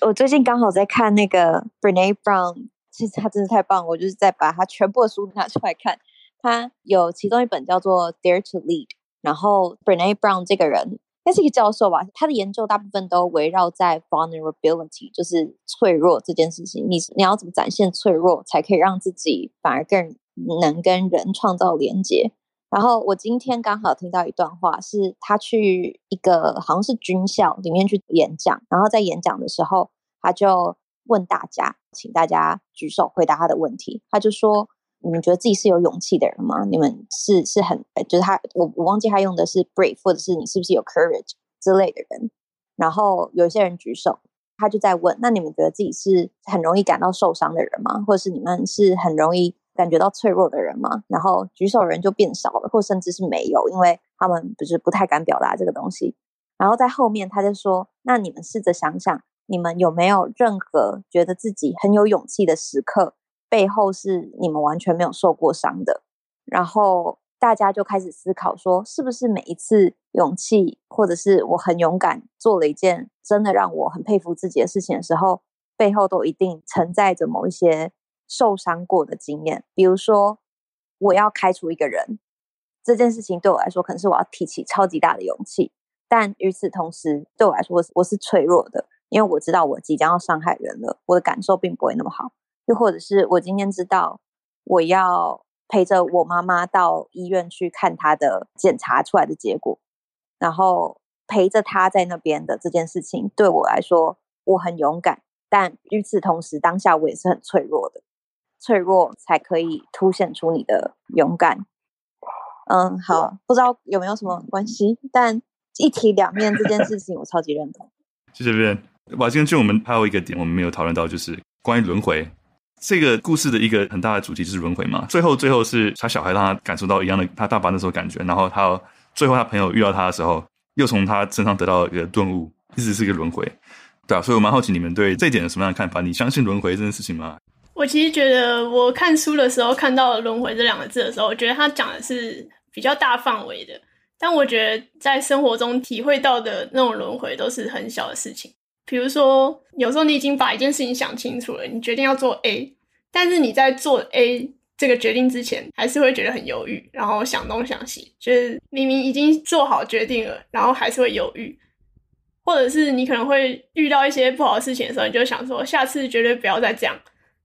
我最近刚好在看那个 Brené Brown，其实他真的太棒了，我就是在把他全部的书拿出来看。他有其中一本叫做《Dare to Lead》，然后 Brené Brown 这个人，他是一个教授吧，他的研究大部分都围绕在 vulnerability，就是脆弱这件事情。你你要怎么展现脆弱，才可以让自己反而更能跟人创造连接？然后我今天刚好听到一段话，是他去一个好像是军校里面去演讲，然后在演讲的时候，他就问大家，请大家举手回答他的问题。他就说：“你们觉得自己是有勇气的人吗？你们是是很，就是他，我我忘记他用的是 brave，或者是你是不是有 courage 之类的人。”然后有些人举手，他就在问：“那你们觉得自己是很容易感到受伤的人吗？或者是你们是很容易？”感觉到脆弱的人嘛？然后举手人就变少了，或甚至是没有，因为他们不是不太敢表达这个东西。然后在后面他就说：“那你们试着想想，你们有没有任何觉得自己很有勇气的时刻，背后是你们完全没有受过伤的？”然后大家就开始思考说：“是不是每一次勇气，或者是我很勇敢做了一件真的让我很佩服自己的事情的时候，背后都一定承载着某一些。”受伤过的经验，比如说我要开除一个人这件事情，对我来说可能是我要提起超级大的勇气，但与此同时，对我来说我我是脆弱的，因为我知道我即将要伤害人了，我的感受并不会那么好。又或者是我今天知道我要陪着我妈妈到医院去看她的检查出来的结果，然后陪着她在那边的这件事情，对我来说我很勇敢，但与此同时，当下我也是很脆弱的。脆弱，才可以凸显出你的勇敢。嗯，好，不知道有没有什么关系，但一体两面这件事情我超级认同。谢谢 Vivian。哇，今天就我们还有一个点我们没有讨论到，就是关于轮回这个故事的一个很大的主题就是轮回嘛。最后，最后是他小孩让他感受到一样的他爸爸那时候感觉，然后他最后他朋友遇到他的时候，又从他身上得到一个顿悟，一直是一个轮回。对啊，所以我蛮好奇你们对这一点有什么样的看法？你相信轮回这件事情吗？我其实觉得，我看书的时候看到“轮回”这两个字的时候，我觉得他讲的是比较大范围的。但我觉得在生活中体会到的那种轮回都是很小的事情。比如说，有时候你已经把一件事情想清楚了，你决定要做 A，但是你在做 A 这个决定之前，还是会觉得很犹豫，然后想东想西，就是明明已经做好决定了，然后还是会犹豫。或者是你可能会遇到一些不好的事情的时候，你就想说下次绝对不要再这样。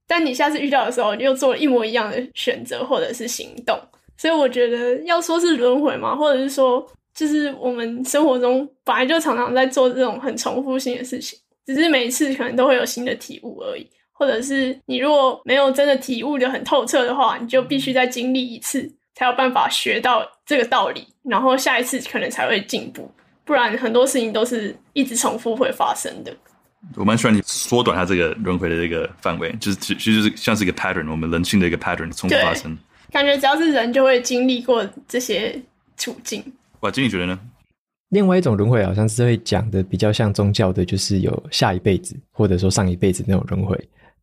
但你下次遇到的时候，你又做了一模一样的选择或者是行动。所以我觉得要说是轮回嘛，或者是说，就是我们生活中本来就常常在做这种很重复性的事情，只是每一次可能都会有新的体悟而已。或者是你如果没有真的体悟得很透彻的话，你就必须再经历一次，才有办法学到这个道理，然后下一次可能才会进步。不然很多事情都是一直重复会发生的。我蛮喜欢你缩短它这个轮回的这个范围，就是其实就是像是一个 pattern，我们人性的一个 pattern 重复发生。感觉只要是人就会经历过这些处境。哇，经理觉得呢？另外一种轮回好像是会讲的比较像宗教的，就是有下一辈子或者说上一辈子那种轮回，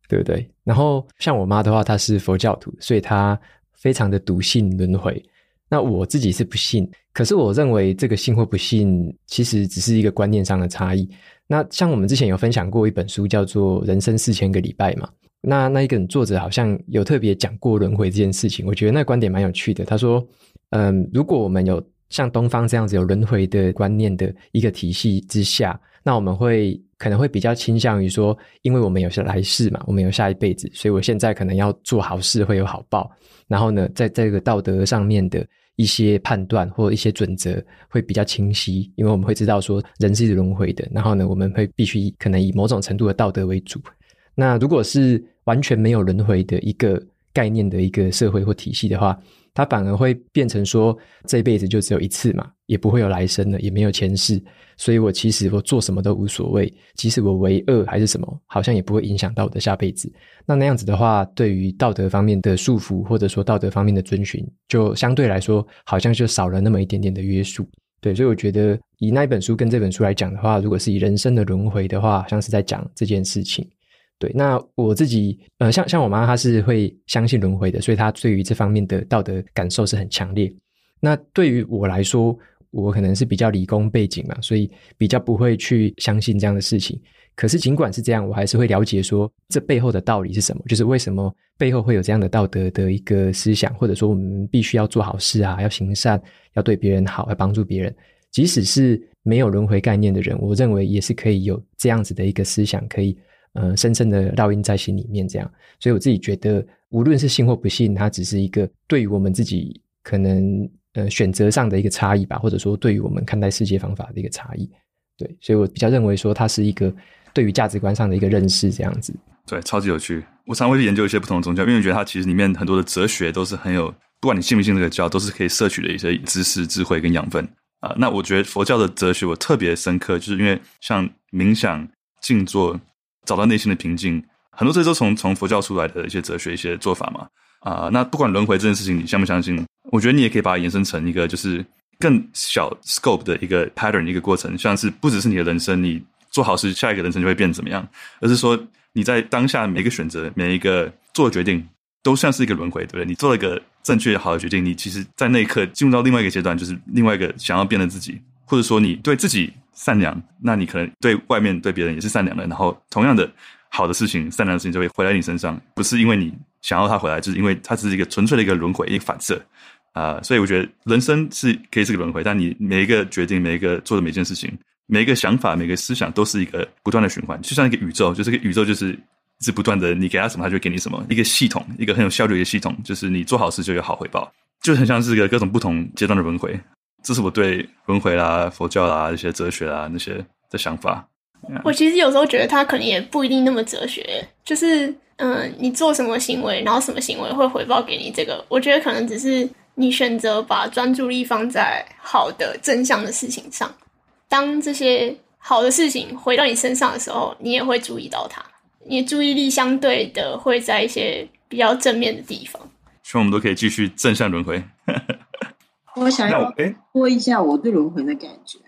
对不对？然后像我妈的话，她是佛教徒，所以她非常的笃信轮回。那我自己是不信，可是我认为这个信或不信，其实只是一个观念上的差异。那像我们之前有分享过一本书，叫做《人生四千个礼拜》嘛。那那一个作者好像有特别讲过轮回这件事情，我觉得那观点蛮有趣的。他说，嗯，如果我们有像东方这样子有轮回的观念的一个体系之下，那我们会可能会比较倾向于说，因为我们有些来世嘛，我们有下一辈子，所以我现在可能要做好事会有好报。然后呢，在这个道德上面的。一些判断或一些准则会比较清晰，因为我们会知道说人是轮回的，然后呢，我们会必须可能以某种程度的道德为主。那如果是完全没有轮回的一个概念的一个社会或体系的话，它反而会变成说这一辈子就只有一次嘛，也不会有来生了，也没有前世。所以我其实我做什么都无所谓，即使我为恶还是什么，好像也不会影响到我的下辈子。那那样子的话，对于道德方面的束缚，或者说道德方面的遵循，就相对来说好像就少了那么一点点的约束。对，所以我觉得以那一本书跟这本书来讲的话，如果是以人生的轮回的话，像是在讲这件事情。对，那我自己呃，像像我妈，她是会相信轮回的，所以她对于这方面的道德感受是很强烈。那对于我来说，我可能是比较理工背景嘛，所以比较不会去相信这样的事情。可是尽管是这样，我还是会了解说这背后的道理是什么，就是为什么背后会有这样的道德的一个思想，或者说我们必须要做好事啊，要行善，要对别人好，要帮助别人。即使是没有轮回概念的人，我认为也是可以有这样子的一个思想，可以呃深深的烙印在心里面。这样，所以我自己觉得，无论是信或不信，它只是一个对于我们自己可能。呃，选择上的一个差异吧，或者说对于我们看待世界方法的一个差异，对，所以我比较认为说它是一个对于价值观上的一个认识，这样子。对，超级有趣。我常会去研究一些不同的宗教，因为我觉得它其实里面很多的哲学都是很有，不管你信不信这个教，都是可以摄取的一些知识、智慧跟养分啊、那我觉得佛教的哲学我特别深刻，就是因为像冥想、静坐，找到内心的平静，很多这些都从从佛教出来的一些哲学、一些做法嘛。啊、那不管轮回这件事情，你相不相信？我觉得你也可以把它延伸成一个就是更小 scope 的一个 pattern 一个过程，像是不只是你的人生，你做好事，下一个人生就会变怎么样，而是说你在当下每一个选择，每一个做决定，都像是一个轮回，对不对？你做了一个正确好的决定，你其实，在那一刻进入到另外一个阶段，就是另外一个想要变的自己，或者说你对自己善良，那你可能对外面对别人也是善良的，然后同样的好的事情、善良的事情就会回来你身上，不是因为你。想要他回来，就是因为它只是一个纯粹的一个轮回，一个反射啊、所以我觉得人生是可以是个轮回，但你每一个决定、每一个做的每件事情、每一个想法、每个思想，都是一个不断的循环，就像一个宇宙，就是个宇宙，就是是不断的，你给他什么，他就给你什么，一个系统，一个很有效率的系统，就是你做好事就有好回报，就很像是一个各种不同阶段的轮回。这是我对轮回啦、佛教啦、一些哲学啦那些的想法。我其实有时候觉得他可能也不一定那么哲学，就是。嗯，你做什么行为，然后什么行为会回报给你？这个我觉得可能只是你选择把专注力放在好的正向的事情上。当这些好的事情回到你身上的时候，你也会注意到它。你的注意力相对的会在一些比较正面的地方。希望我们都可以继续正向轮回。我想要说一下我对轮回的感觉。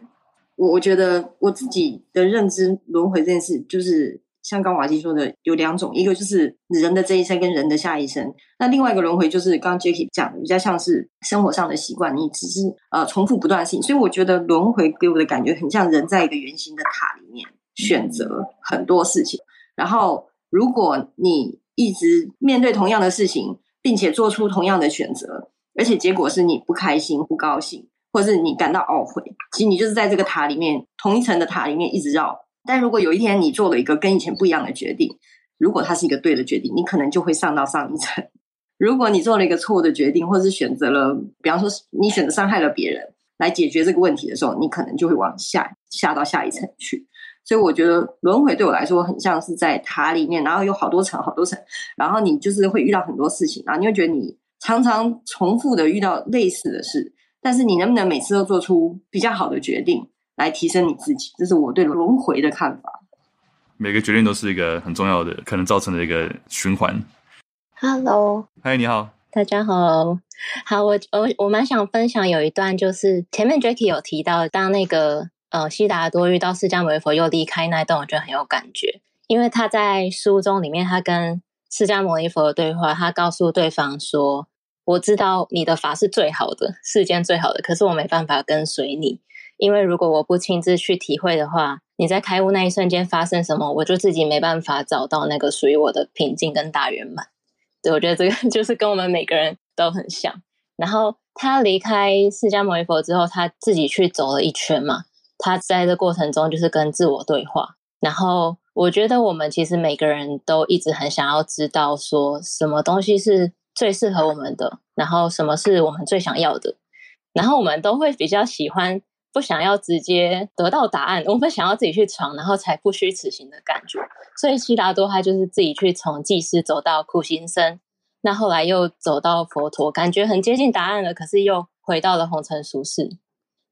我我觉得我自己的认知轮回这件事，就是。像刚瓦基说的，有两种，一个就是人的这一生跟人的下一生，那另外一个轮回就是刚刚 Jacky 讲的，比较像是生活上的习惯，你只是呃重复不断性。所以我觉得轮回给我的感觉很像人在一个圆形的塔里面选择很多事情，然后如果你一直面对同样的事情，并且做出同样的选择，而且结果是你不开心、不高兴，或者是你感到懊悔，其实你就是在这个塔里面同一层的塔里面一直绕。但如果有一天你做了一个跟以前不一样的决定，如果它是一个对的决定，你可能就会上到上一层；如果你做了一个错误的决定，或者是选择了，比方说你选择伤害了别人来解决这个问题的时候，你可能就会往下下到下一层去。所以我觉得轮回对我来说很像是在塔里面，然后有好多层好多层，然后你就是会遇到很多事情，然后你会觉得你常常重复的遇到类似的事，但是你能不能每次都做出比较好的决定？来提升你自己，这是我对轮回的看法。每个决定都是一个很重要的，可能造成的一个循环。Hello，嗨，你好，大家好。好，我我我蛮想分享有一段，就是前面 Jacky 有提到，当那个呃悉达多遇到释迦牟尼佛又离开那一段，我觉得很有感觉，因为他在书中里面，他跟释迦牟尼佛的对话，他告诉对方说：“我知道你的法是最好的，世间最好的，可是我没办法跟随你。”因为如果我不亲自去体会的话，你在开悟那一瞬间发生什么，我就自己没办法找到那个属于我的平静跟大圆满。对，我觉得这个 就是跟我们每个人都很像。然后他离开释迦牟尼佛之后，他自己去走了一圈嘛。他在这过程中就是跟自我对话。然后我觉得我们其实每个人都一直很想要知道，说什么东西是最适合我们的，然后什么是我们最想要的。然后我们都会比较喜欢。不想要直接得到答案，我们想要自己去闯，然后才不虚此行的感觉。所以悉达多他就是自己去从济世走到苦行僧，那后来又走到佛陀，感觉很接近答案了，可是又回到了红尘俗世。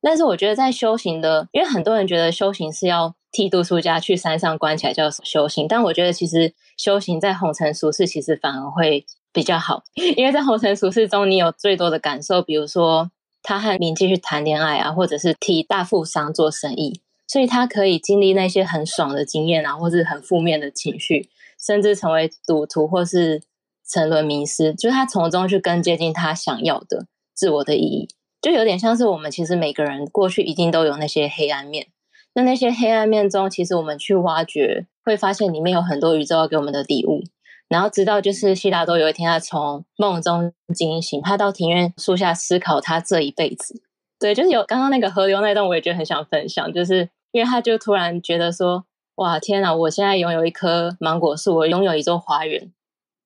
但是我觉得在修行的，因为很多人觉得修行是要剃度出家去山上关起来叫修行，但我觉得其实修行在红尘俗世其实反而会比较好，因为在红尘俗世中你有最多的感受，比如说。他和名妓去谈恋爱啊，或者是替大富商做生意，所以他可以经历那些很爽的经验啊，或是很负面的情绪，甚至成为赌徒或是沉沦迷失，就是他从中去更接近他想要的自我的意义，就有点像是我们其实每个人过去一定都有那些黑暗面，那那些黑暗面中，其实我们去挖掘，会发现里面有很多宇宙要给我们的礼物。然后直到就是悉达多有一天，他从梦中惊醒，他到庭院树下思考他这一辈子。对，就是有刚刚那个河流那段，我也觉得很想分享，就是因为他就突然觉得说：“哇，天哪！我现在拥有一棵芒果树，我拥有一座花园，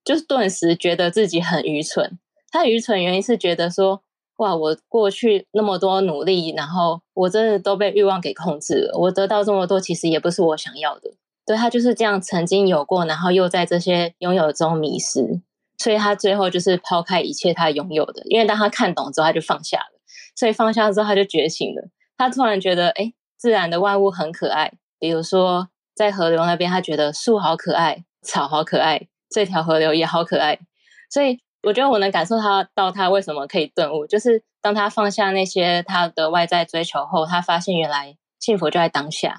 就是顿时觉得自己很愚蠢。他愚蠢原因是觉得说：哇，我过去那么多努力，然后我真的都被欲望给控制了。我得到这么多，其实也不是我想要的。”对，他就是这样，曾经有过，然后又在这些拥有中迷失，所以他最后就是抛开一切他拥有的，因为当他看懂之后，他就放下了，所以放下之后他就觉醒了。他突然觉得，哎，自然的万物很可爱，比如说在河流那边，他觉得树好可爱，草好可爱，这条河流也好可爱。所以我觉得我能感受他到他为什么可以顿悟，就是当他放下那些他的外在追求后，他发现原来幸福就在当下。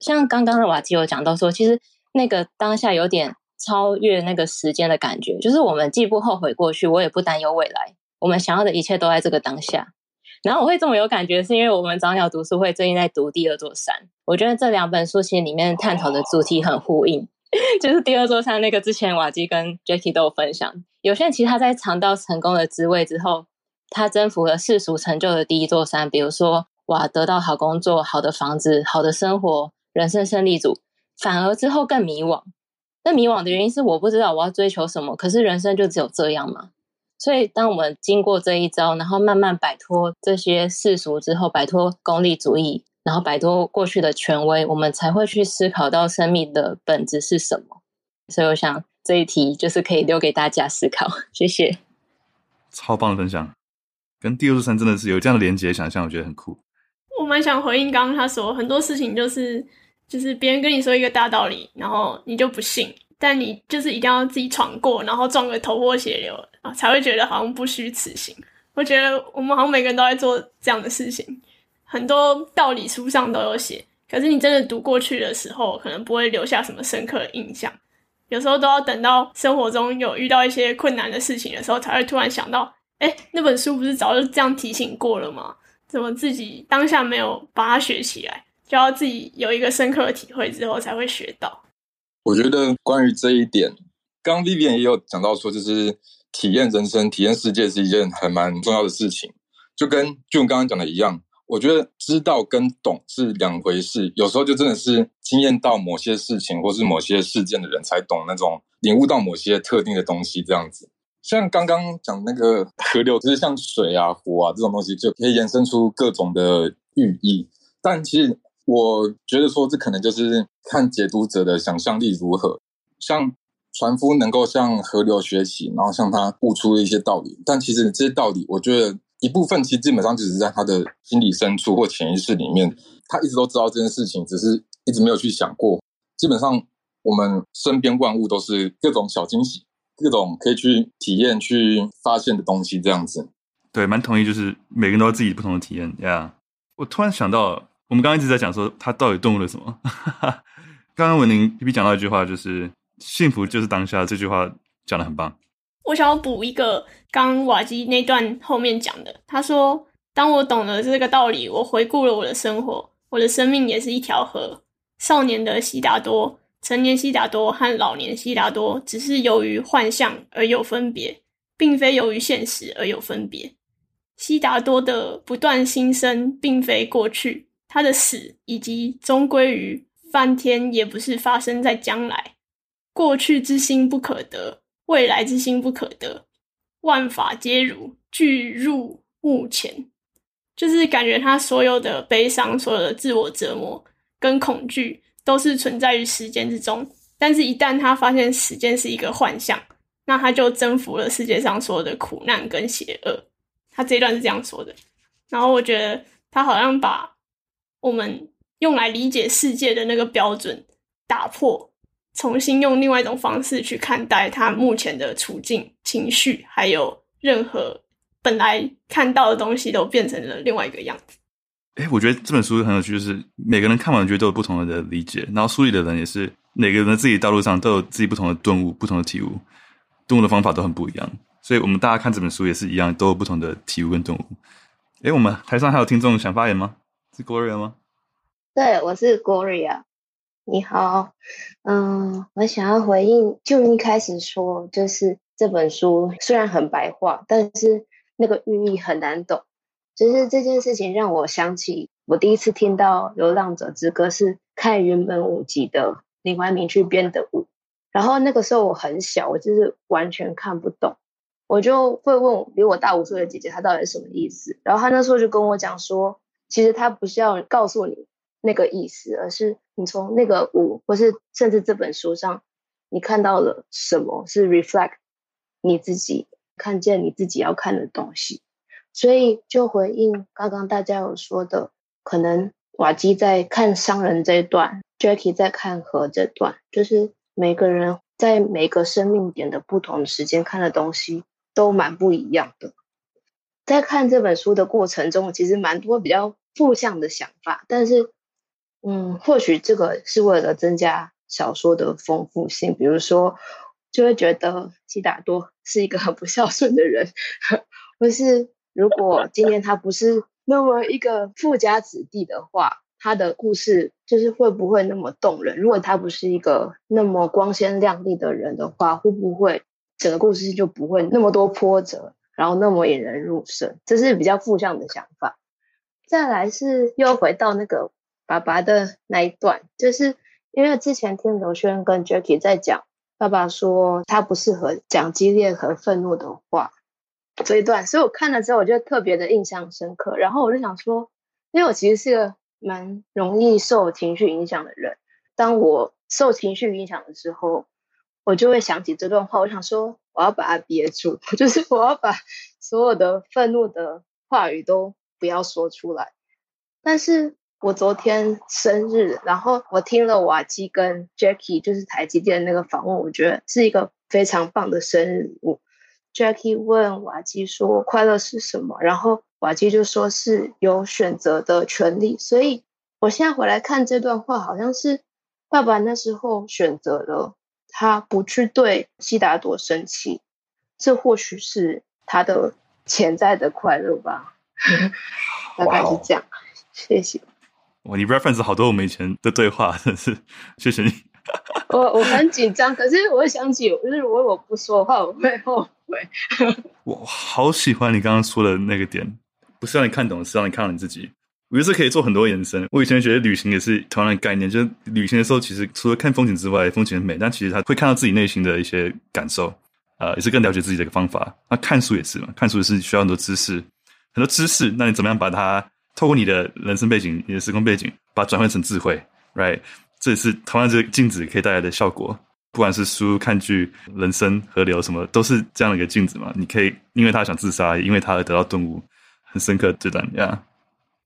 像刚刚的瓦基有讲到说，其实那个当下有点超越那个时间的感觉，就是我们既不后悔过去，我也不担忧未来，我们想要的一切都在这个当下。然后我会这么有感觉，是因为我们早鸟读书会最近在读《第二座山》，我觉得这两本书其实里面探讨的主题很呼应，就是《第二座山》那个之前瓦基跟 Jacky 都有分享，有些人其实他在尝到成功的滋味之后，他征服了世俗成就的第一座山，比如说哇，得到好工作、好的房子、好的生活。人生胜利组，反而之后更迷惘。那迷惘的原因是我不知道我要追求什么，可是人生就只有这样嘛？所以，当我们经过这一招，然后慢慢摆脱这些世俗之后，摆脱功利主义，然后摆脱过去的权威，我们才会去思考到生命的本质是什么。所以，我想这一题就是可以留给大家思考。谢谢，超棒的分享，跟第二座山真的是有这样的连接想象，我觉得很酷。我蛮想回应刚刚他说很多事情就是就是别人跟你说一个大道理，然后你就不信，但你就是一定要自己闯过，然后撞个头破血流啊，才会觉得好像不虚此行。我觉得我们好像每个人都在做这样的事情，很多道理书上都有写，可是你真的读过去的时候，可能不会留下什么深刻的印象。有时候都要等到生活中有遇到一些困难的事情的时候，才会突然想到，诶，那本书不是早就这样提醒过了吗？怎么自己当下没有把它学起来？就要自己有一个深刻的体会之后才会学到。我觉得关于这一点，刚刚 Vivian 也有讲到说，就是体验人生、体验世界是一件很蛮重要的事情。就跟 June 刚刚讲的一样，我觉得知道跟懂是两回事。有时候就真的是经验到某些事情或是某些事件的人才懂那种领悟到某些特定的东西，这样子。像刚刚讲那个河流，就是像水啊、湖啊这种东西，就可以延伸出各种的寓意。但其实我觉得说，这可能就是看解读者的想象力如何。像船夫能够向河流学习，然后向他悟出一些道理。但其实这些道理，我觉得一部分其实基本上只是在他的心理深处或潜意识里面，他一直都知道这件事情，只是一直没有去想过。基本上，我们身边万物都是各种小惊喜。各种可以去体验、去发现的东西，这样子，对，蛮同意。就是每个人都有自己不同的体验呀。Yeah. 我突然想到，我们刚刚一直在讲说，他到底顿悟了什么？刚刚文宁 P P 讲到一句话，就是“幸福就是当下”，这句话讲的很棒。我想要补一个刚瓦基那段后面讲的，他说：“当我懂了这个道理，我回顾了我的生活，我的生命也是一条河。少年的悉达多。”成年悉达多和老年悉达多只是由于幻象而有分别，并非由于现实而有分别。悉达多的不断新生，并非过去；他的死以及终归于翻天，也不是发生在将来。过去之心不可得，未来之心不可得，万法皆如，俱入目前。就是感觉他所有的悲伤、所有的自我折磨跟恐惧。都是存在于时间之中，但是，一旦他发现时间是一个幻象，那他就征服了世界上所有的苦难跟邪恶。他这一段是这样说的。然后，我觉得他好像把我们用来理解世界的那个标准打破，重新用另外一种方式去看待他目前的处境、情绪，还有任何本来看到的东西，都变成了另外一个样子。哎，我觉得这本书很有趣，就是每个人看完，觉得都有不同的理解。然后书里的人也是每个人的自己道路上都有自己不同的顿悟、不同的体悟，顿悟的方法都很不一样。所以，我们大家看这本书也是一样，都有不同的体悟跟顿悟。哎，我们台上还有听众想发言吗？是 Gloria 吗？对，我是 Gloria。你好，嗯，我想要回应，就一开始说，就是这本书虽然很白话，但是那个寓意很难懂。就是这件事情让我想起，我第一次听到《流浪者之歌》是看原本五集的林怀民去编的舞，然后那个时候我很小，我就是完全看不懂，我就会问比我大五岁的姐姐，她到底是什么意思？然后她那时候就跟我讲说，其实她不是要告诉你那个意思，而是你从那个舞，或是甚至这本书上，你看到了什么是 reflect 你自己看见你自己要看的东西。所以就回应刚刚大家有说的，可能瓦基在看商人这一段，Jackie 在看河这段，就是每个人在每个生命点的不同时间看的东西都蛮不一样的。在看这本书的过程中，其实蛮多比较负向的想法，但是，嗯，或许这个是为了增加小说的丰富性，比如说，就会觉得悉达多是一个很不孝顺的人，或是。如果今天他不是那么一个富家子弟的话，他的故事就是会不会那么动人？如果他不是一个那么光鲜亮丽的人的话，会不会整个故事就不会那么多波折，然后那么引人入胜？这是比较负向的想法。再来是又回到那个爸爸的那一段，就是因为之前听刘轩跟 Jackie 在讲，爸爸说他不适合讲激烈和愤怒的话。这一段，所以我看了之后，我就特别的印象深刻。然后我就想说，因为我其实是个蛮容易受情绪影响的人。当我受情绪影响的时候，我就会想起这段话，我想说我要把它憋住，就是我要把所有的愤怒的话语都不要说出来。但是我昨天生日，然后我听了瓦基跟 Jackie 就是台积电那个访问，我觉得是一个非常棒的生日礼物。Jackie 问瓦基说：“快乐是什么？”然后瓦基就说是有选择的权利。所以我现在回来看这段话，好像是爸爸那时候选择了。他不去对悉达多生气，这或许是他的潜在的快乐吧。大概是这样。谢谢。哇，你 reference 好多我们以前的对话，真是谢谢你。我我很紧张，可是我想起，就是如果我不说话，我会后悔。我好喜欢你刚刚说的那个点，不是让你看懂，是让你看到你自己。我觉得这可以做很多延伸。我以前觉得旅行也是同样的概念，就是旅行的时候，其实除了看风景之外，风景很美，但其实他会看到自己内心的一些感受，呃，也是更了解自己的一个方法。那看书也是嘛，看书也是需要很多知识，很多知识。那你怎么样把它透过你的人生背景、你的时空背景，把它转换成智慧，right？这也是同样这个镜子可以带来的效果。不管是书、看剧、人生、河流什么，都是这样的一个镜子嘛。你可以因为他想自杀，因为他而得到顿悟，很深刻这段呀。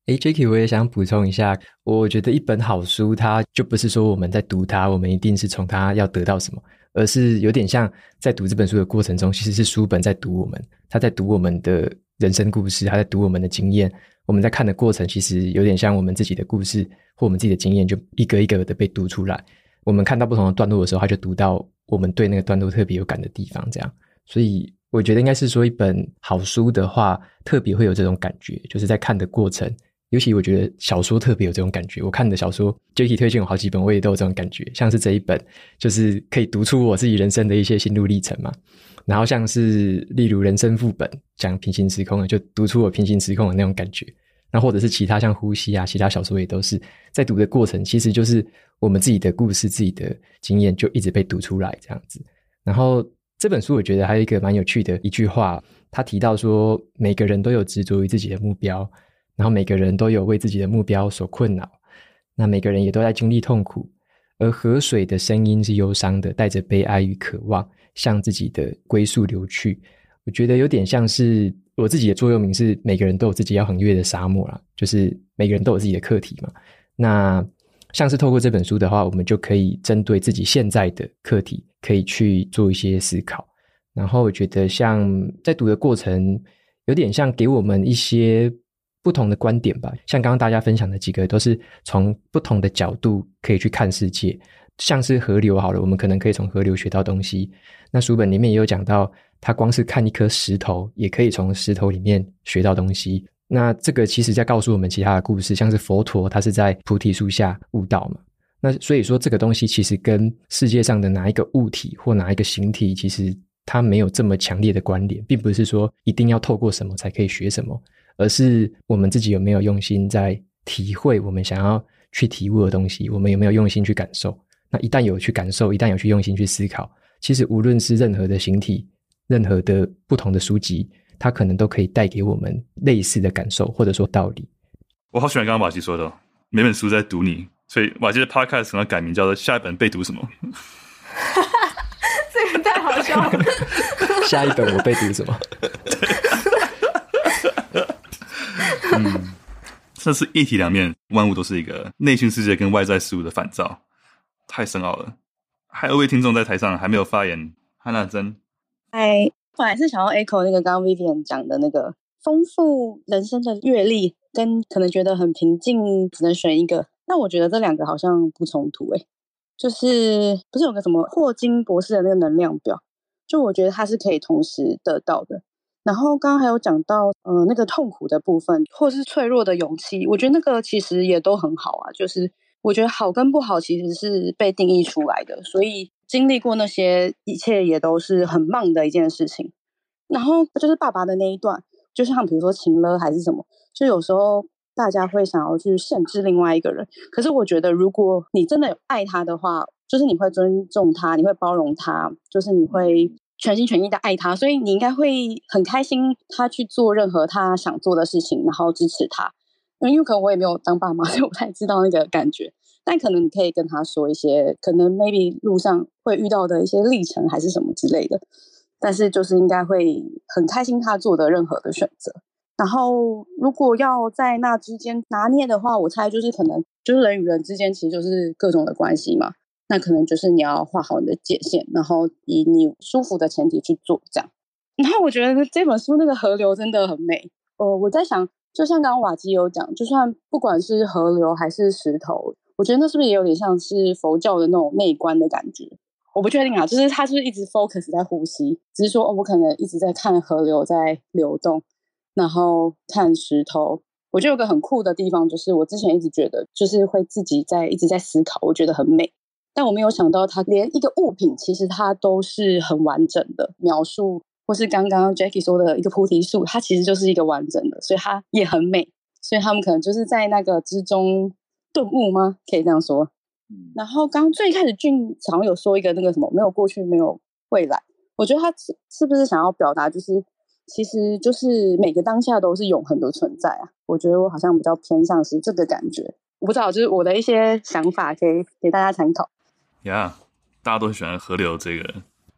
诶，Jacky，我也想补充一下，我觉得一本好书，它就不是说我们在读它，我们一定是从它要得到什么，而是有点像在读这本书的过程中，其实是书本在读我们，他在读我们的人生故事，他在读我们的经验。我们在看的过程，其实有点像我们自己的故事或我们自己的经验，就一个一个的被读出来。我们看到不同的段落的时候，他就读到我们对那个段落特别有感的地方，这样。所以我觉得应该是说，一本好书的话，特别会有这种感觉，就是在看的过程。尤其我觉得小说特别有这种感觉，我看的小说 j a c k 推荐我好几本，我也都有这种感觉。像是这一本，就是可以读出我自己人生的一些心路历程嘛。然后像是例如人生副本讲平行时空的，就读出我平行时空的那种感觉。那或者是其他像呼吸啊，其他小说也都是在读的过程，其实就是我们自己的故事、自己的经验就一直被读出来这样子。然后这本书我觉得还有一个蛮有趣的一句话，他提到说，每个人都有执着于自己的目标。然后每个人都有为自己的目标所困扰，那每个人也都在经历痛苦，而河水的声音是忧伤的，带着悲哀与渴望，向自己的归宿流去。我觉得有点像是我自己的座右铭是：每个人都有自己要横越的沙漠啦，就是每个人都有自己的课题嘛。那像是透过这本书的话，我们就可以针对自己现在的课题，可以去做一些思考。然后我觉得像在读的过程，有点像给我们一些。不同的观点吧，像刚刚大家分享的几个，都是从不同的角度可以去看世界。像是河流好了，我们可能可以从河流学到东西。那书本里面也有讲到，他光是看一颗石头，也可以从石头里面学到东西。那这个其实在告诉我们其他的故事，像是佛陀，他是在菩提树下悟道嘛。那所以说，这个东西其实跟世界上的哪一个物体或哪一个形体，其实它没有这么强烈的关联，并不是说一定要透过什么才可以学什么。而是我们自己有没有用心在体会我们想要去体悟的东西？我们有没有用心去感受？那一旦有去感受，一旦有去用心去思考，其实无论是任何的形体，任何的不同的书籍，它可能都可以带给我们类似的感受，或者说道理。我好喜欢刚刚瓦基说的，每本书在读你，所以瓦基的 podcast 可能改名叫做“下一本被读什么。” 这个太好笑了。下一本我被读什么？嗯，这是一体两面，万物都是一个内心世界跟外在事物的反照，太深奥了。还有位听众在台上还没有发言，汉娜珍。哎，我还是想要 echo 那个刚刚 Vivian 讲的那个丰富人生的阅历，跟可能觉得很平静，只能选一个。那我觉得这两个好像不冲突诶，就是不是有个什么霍金博士的那个能量表？就我觉得他是可以同时得到的。然后刚刚还有讲到，呃，那个痛苦的部分，或是脆弱的勇气，我觉得那个其实也都很好啊。就是我觉得好跟不好其实是被定义出来的，所以经历过那些一切也都是很棒的一件事情。然后就是爸爸的那一段，就像比如说情勒还是什么，就有时候大家会想要去限制另外一个人，可是我觉得如果你真的有爱他的话，就是你会尊重他，你会包容他，就是你会。全心全意的爱他，所以你应该会很开心他去做任何他想做的事情，然后支持他。因为可能我也没有当爸妈，所以我不太知道那个感觉。但可能你可以跟他说一些，可能 maybe 路上会遇到的一些历程，还是什么之类的。但是就是应该会很开心他做的任何的选择。然后如果要在那之间拿捏的话，我猜就是可能就是人与人之间其实就是各种的关系嘛。那可能就是你要画好你的界限，然后以你舒服的前提去做这样。然后我觉得这本书那个河流真的很美。呃，我在想，就像刚刚瓦基有讲，就算不管是河流还是石头，我觉得那是不是也有点像是佛教的那种内观的感觉？我不确定啊，就是他是不是一直 focus 在呼吸，只是说哦，我可能一直在看河流在流动，然后看石头。我觉得有个很酷的地方，就是我之前一直觉得，就是会自己在一直在思考，我觉得很美。但我没有想到，它连一个物品其实它都是很完整的描述，或是刚刚 Jackie 说的一个菩提树，它其实就是一个完整的，所以它也很美。所以他们可能就是在那个之中顿悟吗？可以这样说。然后刚最开始俊常有说一个那个什么，没有过去，没有未来。我觉得他是是不是想要表达，就是其实就是每个当下都是永恒的存在啊？我觉得我好像比较偏向是这个感觉。我不知道，就是我的一些想法，可以给大家参考。呀，yeah, 大家都喜欢河流这个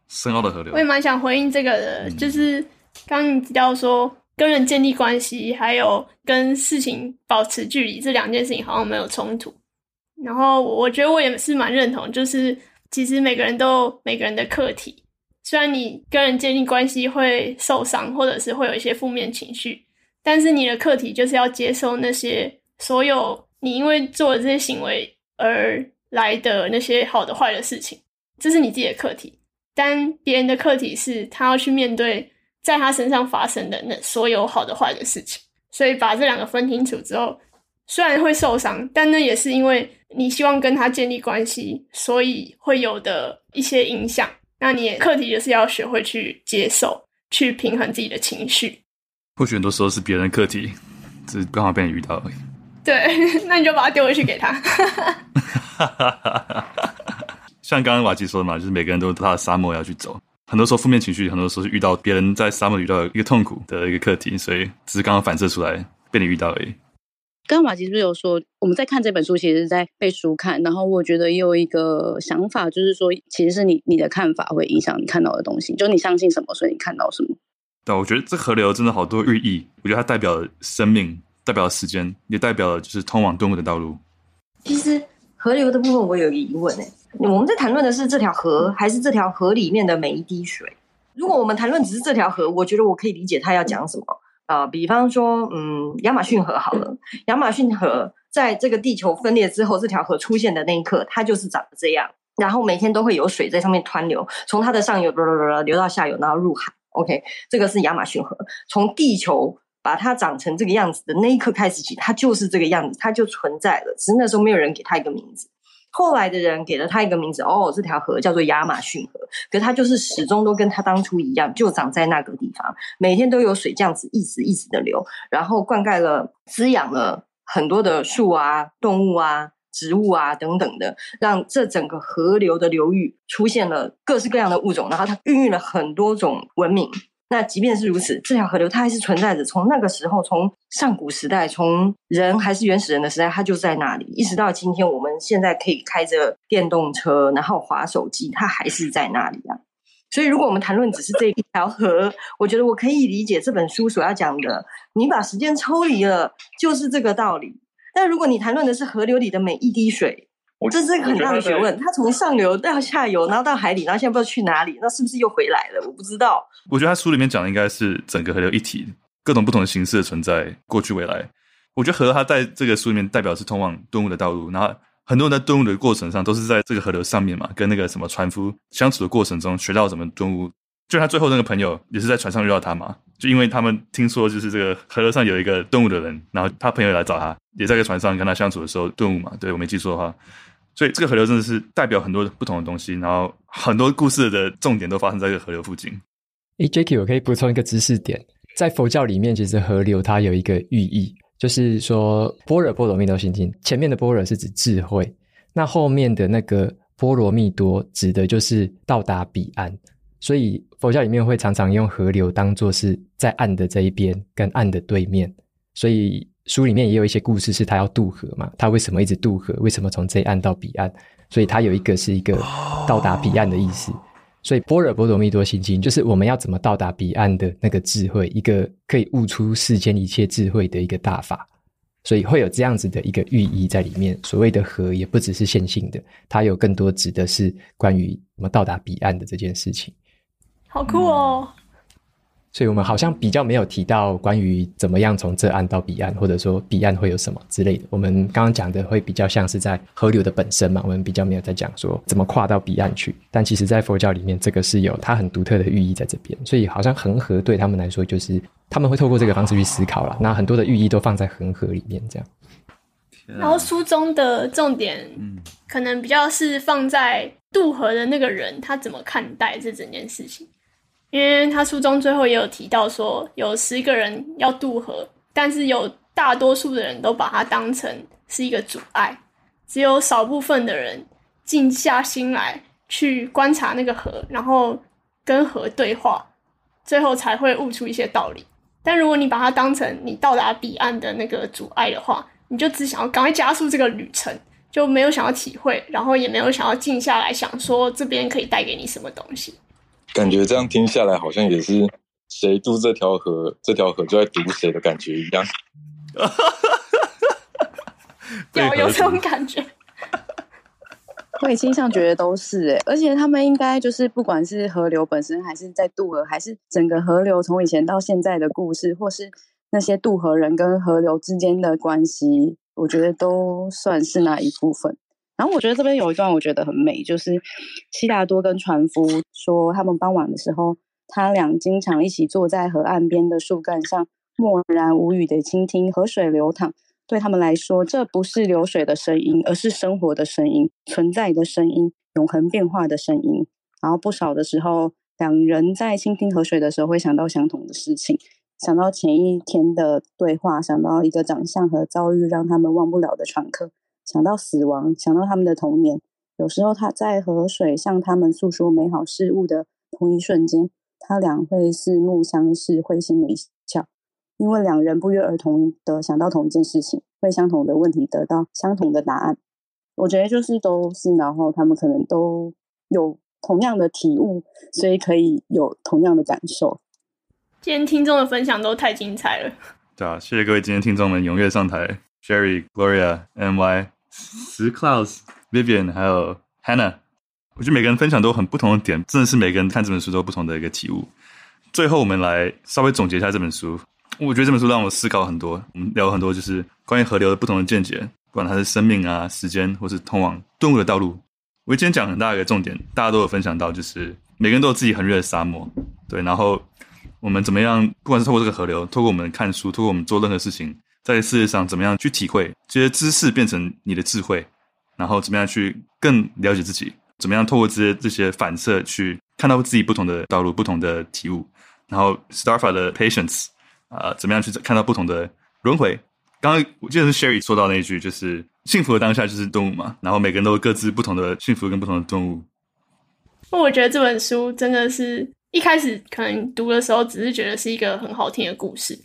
深奥的河流。我也蛮想回应这个的，嗯、就是刚刚你提到说跟人建立关系，还有跟事情保持距离这两件事情好像没有冲突。然后我觉得我也是蛮认同，就是其实每个人都有每个人的课题，虽然你跟人建立关系会受伤，或者是会有一些负面情绪，但是你的课题就是要接受那些所有你因为做的这些行为而。来的那些好的坏的事情，这是你自己的课题。但别人的课题是他要去面对在他身上发生的那所有好的坏的事情。所以把这两个分清楚之后，虽然会受伤，但那也是因为你希望跟他建立关系，所以会有的一些影响。那你课题就是要学会去接受，去平衡自己的情绪。或许很多时候是别人课题，只是刚好被你遇到而已。对，那你就把它丢回去给他。像刚刚瓦基说的嘛，就是每个人都有他的沙漠要去走。很多时候负面情绪，很多时候是遇到别人在沙漠遇到一个痛苦的一个课题，所以只是刚刚反射出来被你遇到而已。刚刚瓦吉是不是有说，我们在看这本书，其实是在背书看。然后我觉得也有一个想法，就是说，其实是你你的看法会影响你看到的东西，就你相信什么，所以你看到什么。对，我觉得这河流真的好多寓意。我觉得它代表生命。代表时间，也代表了就是通往顿悟的道路。其实河流的部分，我有疑问诶，我们在谈论的是这条河，还是这条河里面的每一滴水？如果我们谈论只是这条河，我觉得我可以理解他要讲什么啊、呃。比方说，嗯，亚马逊河好了，亚马逊河在这个地球分裂之后，这条河出现的那一刻，它就是长得这样，然后每天都会有水在上面湍流，从它的上游流到下游，然后入海。OK，这个是亚马逊河，从地球。把它长成这个样子的那一刻开始起，它就是这个样子，它就存在了。只是那时候没有人给它一个名字，后来的人给了它一个名字。哦，这条河叫做亚马逊河，可它就是始终都跟它当初一样，就长在那个地方，每天都有水这样子一直一直的流，然后灌溉了、滋养了很多的树啊、动物啊、植物啊等等的，让这整个河流的流域出现了各式各样的物种，然后它孕育了很多种文明。那即便是如此，这条河流它还是存在着。从那个时候，从上古时代，从人还是原始人的时代，它就在那里，一直到今天，我们现在可以开着电动车，然后滑手机，它还是在那里啊。所以，如果我们谈论只是这一条河，我觉得我可以理解这本书所要讲的。你把时间抽离了，就是这个道理。但如果你谈论的是河流里的每一滴水，这是一个很大的学问，它从上游到下游，然后到海里，然后现在不知道去哪里，那是不是又回来了？我不知道。我觉得他书里面讲的应该是整个河流一体，各种不同的形式的存在，过去未来。我觉得河它在这个书里面代表是通往顿悟的道路，然后很多人在顿悟的过程上都是在这个河流上面嘛，跟那个什么船夫相处的过程中学到怎么顿悟。就他最后那个朋友也是在船上遇到他嘛，就因为他们听说就是这个河流上有一个顿悟的人，然后他朋友来找他，也在个船上跟他相处的时候顿悟嘛。对，我没记错的话。所以这个河流真的是代表很多不同的东西，然后很多故事的重点都发生在这个河流附近。诶，Jacky，我可以补充一个知识点，在佛教里面，其实河流它有一个寓意，就是说般若波罗蜜多心经前面的般若是指智慧，那后面的那个波罗蜜多指的就是到达彼岸。所以佛教里面会常常用河流当做是在岸的这一边跟岸的对面，所以书里面也有一些故事，是他要渡河嘛？他为什么一直渡河？为什么从这岸到彼岸？所以他有一个是一个到达彼岸的意思。所以般若波罗蜜多心经就是我们要怎么到达彼岸的那个智慧，一个可以悟出世间一切智慧的一个大法。所以会有这样子的一个寓意在里面。所谓的河也不只是线性的，它有更多指的是关于怎么到达彼岸的这件事情。好酷哦！所以我们好像比较没有提到关于怎么样从这岸到彼岸，或者说彼岸会有什么之类的。我们刚刚讲的会比较像是在河流的本身嘛，我们比较没有在讲说怎么跨到彼岸去。但其实，在佛教里面，这个是有它很独特的寓意在这边。所以，好像恒河对他们来说，就是他们会透过这个方式去思考了。那很多的寓意都放在恒河里面，这样。然后书中的重点，可能比较是放在渡河的那个人他怎么看待这整件事情。因为他书中最后也有提到说，有十个人要渡河，但是有大多数的人都把它当成是一个阻碍，只有少部分的人静下心来去观察那个河，然后跟河对话，最后才会悟出一些道理。但如果你把它当成你到达彼岸的那个阻碍的话，你就只想要赶快加速这个旅程，就没有想要体会，然后也没有想要静下来想说这边可以带给你什么东西。感觉这样听下来，好像也是谁渡这条河，这条河就在堵谁的感觉一样。有有这种感觉，我也倾向觉得都是哎，而且他们应该就是不管是河流本身，还是在渡河，还是整个河流从以前到现在的故事，或是那些渡河人跟河流之间的关系，我觉得都算是那一部分。然后我觉得这边有一段我觉得很美，就是悉达多跟船夫说，他们傍晚的时候，他俩经常一起坐在河岸边的树干上，默然无语的倾听河水流淌。对他们来说，这不是流水的声音，而是生活的声音，存在的声音，永恒变化的声音。然后不少的时候，两人在倾听河水的时候，会想到相同的事情，想到前一天的对话，想到一个长相和遭遇让他们忘不了的船客。想到死亡，想到他们的童年，有时候他在河水向他们诉说美好事物的同一瞬间，他俩会四目相视，会心一笑，因为两人不约而同的想到同一件事情，为相同的问题得到相同的答案。我觉得就是都是，然后他们可能都有同样的体悟，所以可以有同样的感受。今天听众的分享都太精彩了。对啊，谢谢各位今天听众们踊跃上台。Sherry、Gloria、My、石 Klaus、Vivian，还有 Hannah，我觉得每个人分享都很不同的点，真的是每个人看这本书都不同的一个体悟。最后，我们来稍微总结一下这本书。我觉得这本书让我思考很多，我们聊很多就是关于河流的不同的见解，不管它是生命啊、时间，或是通往顿悟的道路。我今天讲很大的一个重点，大家都有分享到，就是每个人都有自己很热的沙漠，对。然后我们怎么样，不管是透过这个河流，透过我们看书，透过我们做任何事情。在世界上，怎么样去体会这些知识变成你的智慧？然后怎么样去更了解自己？怎么样透过这些这些反射去看到自己不同的道路、不同的体悟？然后 Starfa 的 Patience 啊、呃，怎么样去看到不同的轮回？刚刚我记得是 Sherry 说到那一句，就是幸福的当下就是顿悟嘛。然后每个人都有各自不同的幸福跟不同的顿悟。我觉得这本书真的是一开始可能读的时候，只是觉得是一个很好听的故事。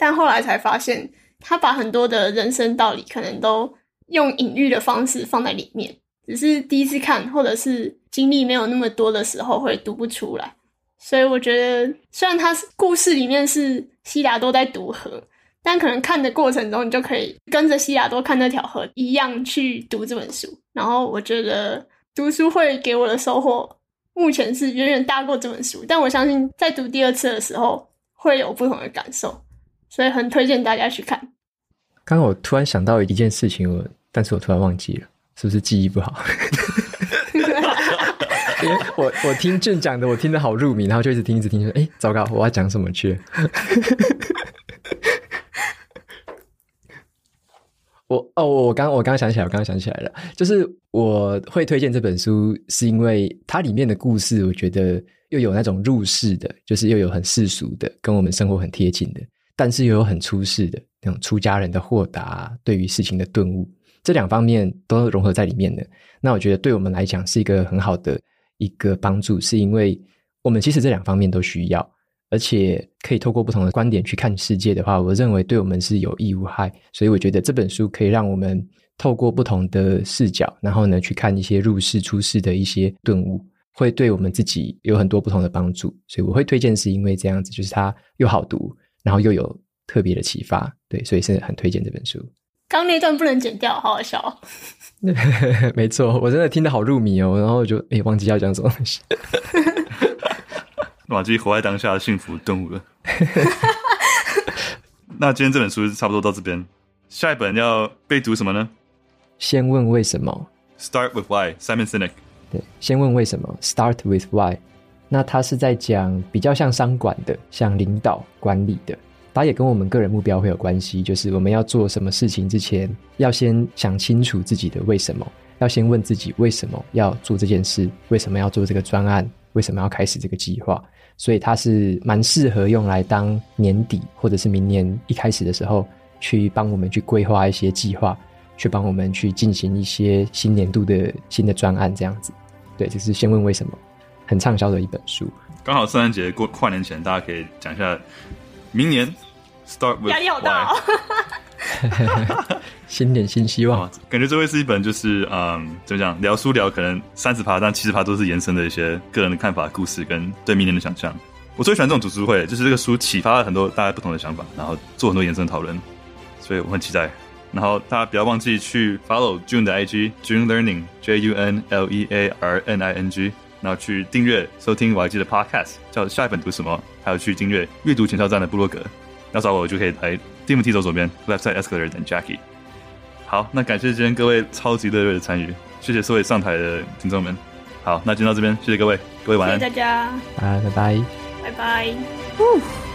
但后来才发现，他把很多的人生道理可能都用隐喻的方式放在里面，只是第一次看或者是经历没有那么多的时候会读不出来。所以我觉得，虽然他故事里面是悉达多在读河，但可能看的过程中，你就可以跟着悉达多看那条河一样去读这本书。然后我觉得读书会给我的收获，目前是远远大过这本书。但我相信，在读第二次的时候，会有不同的感受。所以很推荐大家去看。刚刚我突然想到一件事情，我但是我突然忘记了，是不是记忆不好？因为我我听俊讲的，我听得好入迷，然后就一直听一直听，说哎，糟糕，我要讲什么去？我哦，我刚我刚想起来，我刚刚想起来了，就是我会推荐这本书，是因为它里面的故事，我觉得又有那种入世的，就是又有很世俗的，跟我们生活很贴近的。但是又有很出世的那种出家人的豁达，对于事情的顿悟，这两方面都融合在里面的。那我觉得对我们来讲是一个很好的一个帮助，是因为我们其实这两方面都需要。而且可以透过不同的观点去看世界的话，我认为对我们是有益无害。所以我觉得这本书可以让我们透过不同的视角，然后呢去看一些入世出世的一些顿悟，会对我们自己有很多不同的帮助。所以我会推荐，是因为这样子，就是它又好读，然后又有特别的启发。对，所以是很推荐这本书。刚那段不能剪掉，好好笑。没错，我真的听得好入迷哦，然后就诶忘记要讲什么东西。哇，自己活在当下的幸福顿悟了。那今天这本书差不多到这边，下一本要背读什么呢？先问为什么。Start with why，Simon Sinek。对，先问为什么，Start with why。那他是在讲比较像商管的，像领导管理的。它也跟我们个人目标会有关系，就是我们要做什么事情之前，要先想清楚自己的为什么，要先问自己为什么要做这件事，为什么要做这个专案，为什么要开始这个计划。所以它是蛮适合用来当年底或者是明年一开始的时候，去帮我们去规划一些计划，去帮我们去进行一些新年度的新的专案这样子。对，就是先问为什么，很畅销的一本书。刚好圣诞节过跨年前，大家可以讲一下。明年，start with 压力好大哦，新年新希望，感觉这会是一本就是嗯，怎么讲，聊书聊可能三十趴，但七十趴都是延伸的一些个人的看法、故事跟对明年的想象。我最喜欢这种读书会，就是这个书启发了很多大家不同的想法，然后做很多延伸讨论，所以我很期待。然后大家不要忘记去 follow June 的 IG June Learning J U N L E A R N I N G。然后去订阅收听我还记得 Podcast 叫下一本读什么，还有去订阅阅读前哨站的部落格，要找我就可以来 d m t 走左边 Left Side Escalator 等 Jackie。好，那感谢今天各位超级热烈的参与，谢谢所有上台的听众们。好，那今天到这边，谢谢各位，各位晚安，谢谢大家，啊，拜拜，拜拜。